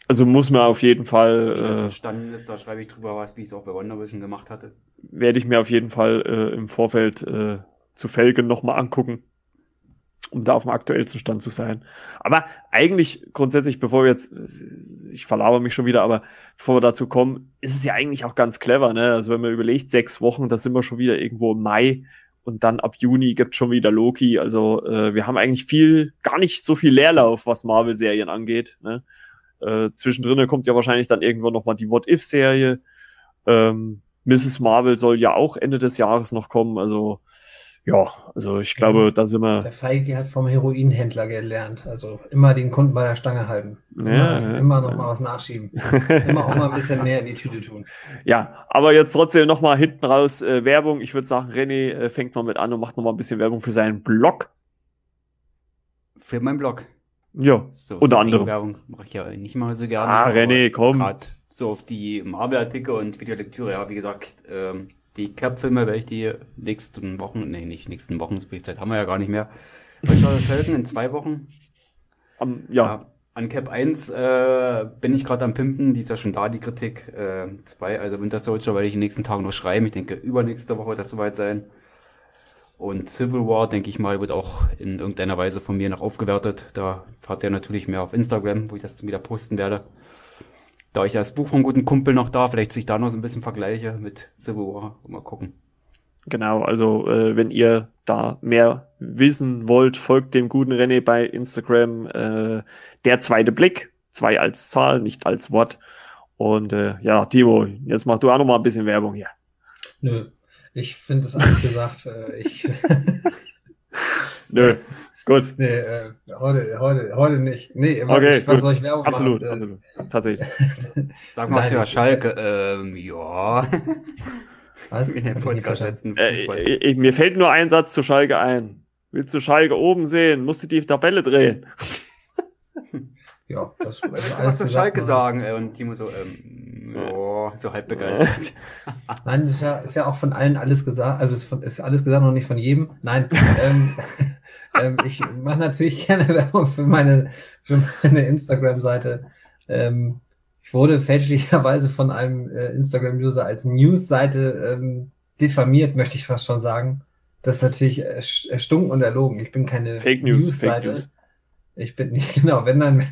Also muss man auf jeden Fall. Wie das äh, entstanden ist, da schreibe ich drüber was, wie ich es auch bei Wonder Vision gemacht hatte. Werde ich mir auf jeden Fall äh, im Vorfeld äh, zu Felgen nochmal angucken, um da auf dem aktuellsten Stand zu sein. Aber eigentlich grundsätzlich, bevor wir jetzt, ich verlaufe mich schon wieder, aber bevor wir dazu kommen, ist es ja eigentlich auch ganz clever, ne? Also wenn man überlegt, sechs Wochen, da sind wir schon wieder irgendwo im Mai und dann ab Juni gibt schon wieder Loki. Also äh, wir haben eigentlich viel, gar nicht so viel Leerlauf, was Marvel-Serien angeht. Ne? Äh, zwischendrin kommt ja wahrscheinlich dann irgendwann nochmal die What-If-Serie. Ähm, Mrs. Marvel soll ja auch Ende des Jahres noch kommen. Also ja, also ich glaube, ja, da sind wir. Der Feige hat vom Heroinhändler gelernt. Also immer den Kunden bei der Stange halten. Immer, ja, immer noch ja. mal was nachschieben. immer auch mal ein bisschen mehr in die Tüte tun. Ja, aber jetzt trotzdem noch mal hinten raus äh, Werbung. Ich würde sagen, René äh, fängt mal mit an und macht noch mal ein bisschen Werbung für seinen Blog. Für meinen Blog. Ja, so, unter so anderem. Werbung mache ich ja nicht mal so gerne. Ah, René, komm. So auf die Marvel-Artikel und Videolektüre, ja, wie gesagt, ähm, die Cap-Filme werde ich die nächsten Wochen, nee, nicht nächsten Wochen, so viel Zeit haben wir ja gar nicht mehr. Welche Felgen in zwei Wochen? Um, ja. ja. An Cap 1 äh, bin ich gerade am Pimpen, die ist ja schon da, die Kritik. 2, äh, also Winter Soldier werde ich in den nächsten Tagen noch schreiben. Ich denke, übernächste Woche wird das soweit sein. Und Civil War, denke ich mal, wird auch in irgendeiner Weise von mir noch aufgewertet. Da fahrt ihr natürlich mehr auf Instagram, wo ich das wieder posten werde. Da ich das Buch vom guten Kumpel noch da, vielleicht sich da noch so ein bisschen vergleiche mit Civil War. Mal gucken. Genau, also äh, wenn ihr da mehr wissen wollt, folgt dem guten René bei Instagram. Äh, der zweite Blick, zwei als Zahl, nicht als Wort. Und äh, ja, Timo, jetzt mach du auch noch mal ein bisschen Werbung hier. Nö, ich finde es alles gesagt. Äh, ich Nö, gut. Nee, äh, heute, heute, heute nicht. Nee, okay, ich, was soll ich Werbung absolut, machen? Absolut, tatsächlich. Sag mal was über Schalke. Ähm, ja. Was? Äh, ich, mir fällt nur ein Satz zu Schalke ein. Willst du Schalke oben sehen? Musst du die Tabelle drehen. Ja, das also du was zu Schalke sagen? Äh, und Timo so, ähm, oh, so halb begeistert. Nein, ist ja, ist ja auch von allen alles gesagt. Also ist, von, ist alles gesagt, noch nicht von jedem. Nein, ähm, ähm, ich mache natürlich gerne Werbung für meine, für meine Instagram-Seite. Ähm, ich wurde fälschlicherweise von einem äh, Instagram-User als News-Seite ähm, diffamiert, möchte ich fast schon sagen. Das ist natürlich erstunken und erlogen. Ich bin keine Fake News, News Fake News. Ich bin nicht, genau, wenn dann, wenn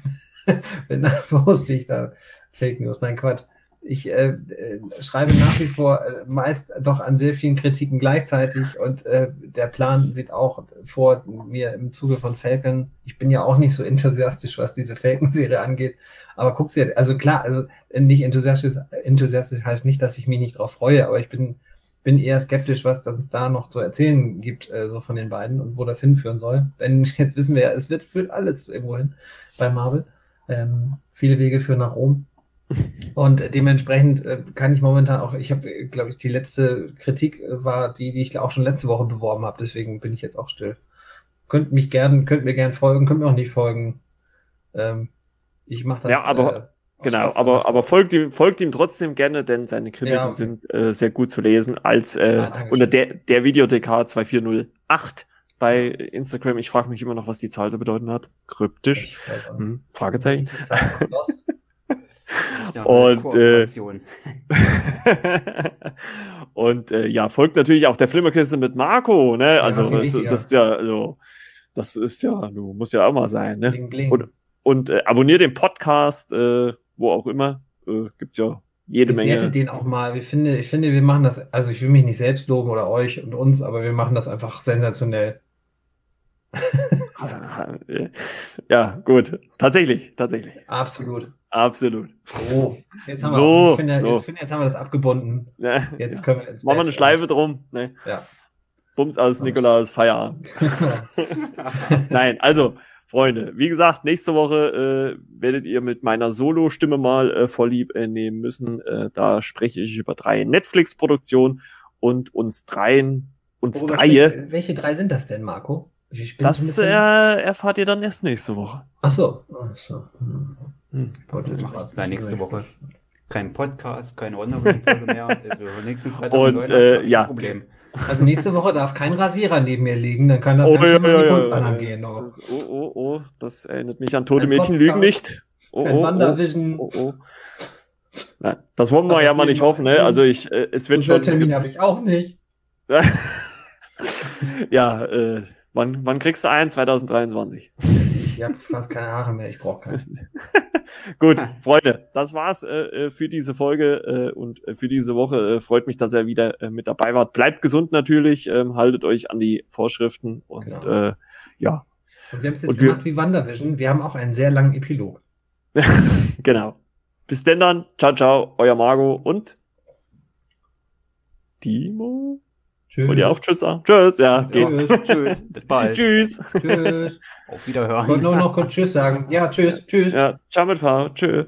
dann poste ich da Fake News. Nein, Quatsch. Ich äh, äh, schreibe nach wie vor äh, meist doch an sehr vielen Kritiken gleichzeitig und äh, der Plan sieht auch vor mir im Zuge von Falcon. Ich bin ja auch nicht so enthusiastisch, was diese Falcon-Serie angeht, aber guck sie, also klar, also nicht enthusiastisch, enthusiastisch heißt nicht, dass ich mich nicht drauf freue, aber ich bin bin eher skeptisch, was es da noch zu erzählen gibt, äh, so von den beiden und wo das hinführen soll. Denn jetzt wissen wir ja, es wird führt alles irgendwo hin bei Marvel. Ähm, viele Wege führen nach Rom. Und dementsprechend äh, kann ich momentan auch, ich habe, glaube ich, die letzte Kritik äh, war die, die ich auch schon letzte Woche beworben habe, deswegen bin ich jetzt auch still. Könnt mich gern, könnt mir gern folgen, könnt mir auch nicht folgen. Ähm, ich mache das. Ja, aber äh, Genau, aber, aber folgt, ihm, folgt ihm trotzdem gerne, denn seine Kritiken ja, okay. sind äh, sehr gut zu lesen als äh, ja, unter der, der Videodk 2408 bei Instagram. Ich frage mich immer noch, was die Zahl so bedeuten hat. Kryptisch. Hm, Fragezeichen. und äh, und äh, ja, folgt natürlich auch der Flimmerkiste mit Marco, ne? Also ja, das ist ja, also das ist ja, du musst ja auch mal sein, ne? Bling, bling. Und, und äh, abonniert den Podcast, äh, wo auch immer. Äh, gibt ja jede ich Menge. den auch mal. Ich finde, ich finde, wir machen das, also ich will mich nicht selbst loben oder euch und uns, aber wir machen das einfach sensationell. ja, gut. Tatsächlich, tatsächlich. Absolut. Absolut. Oh, jetzt haben, so, wir, finde, so. jetzt, finde, jetzt haben wir das abgebunden. Ja, jetzt können wir ins Machen wir eine Schleife drum. Ne? Ja. Bums aus Nikolaus, Feierabend. Nein, also Freunde, wie gesagt, nächste Woche äh, werdet ihr mit meiner Solo-Stimme mal äh, vorlieb äh, nehmen müssen. Äh, da spreche ich über drei Netflix-Produktionen und uns dreien, uns Worüber dreie. Welche drei sind das denn, Marco? Das äh, erfahrt ihr dann erst nächste Woche. Ach so. Ach so. Hm. Hm. Was machst du da nächste Woche? Kein Podcast, keine Online-Folge mehr. Also nächsten Freitag und, äh, ja. Problem. Also nächste Woche darf kein Rasierer neben mir liegen, dann kann das oh, ganz ja, ja, die Kunst ja, angehen. Oh. oh, oh, oh, das erinnert mich an tote Mädchen lügen nicht. Oh, Kein oh, Wandervision. Oh, oh. Na, das wollen wir ja mal nicht hoffen, ne? Also ich, äh, es wird schon. Termin habe ich auch nicht. ja, äh, wann, wann kriegst du einen? 2023. Ich habe fast keine Haare mehr, ich brauche keine. Gut, Freunde, das war's äh, äh, für diese Folge äh, und äh, für diese Woche. Äh, freut mich, dass ihr wieder äh, mit dabei wart. Bleibt gesund natürlich, ähm, haltet euch an die Vorschriften und genau. ja. Und wir haben es jetzt und gemacht wir, wie Wandervision. Wir haben auch einen sehr langen Epilog. genau. Bis denn dann. Ciao, ciao. Euer Margot und Timo. Tschüss. Wollt ihr auch Tschüss sagen? Tschüss, ja, geht. Tschüss. tschüss. Bis bald. tschüss. Tschüss. Auf Wiederhören. Ich wollte nur noch kurz Tschüss sagen. Ja, tschüss. Tschüss. Ja, ciao mit V. Tschüss.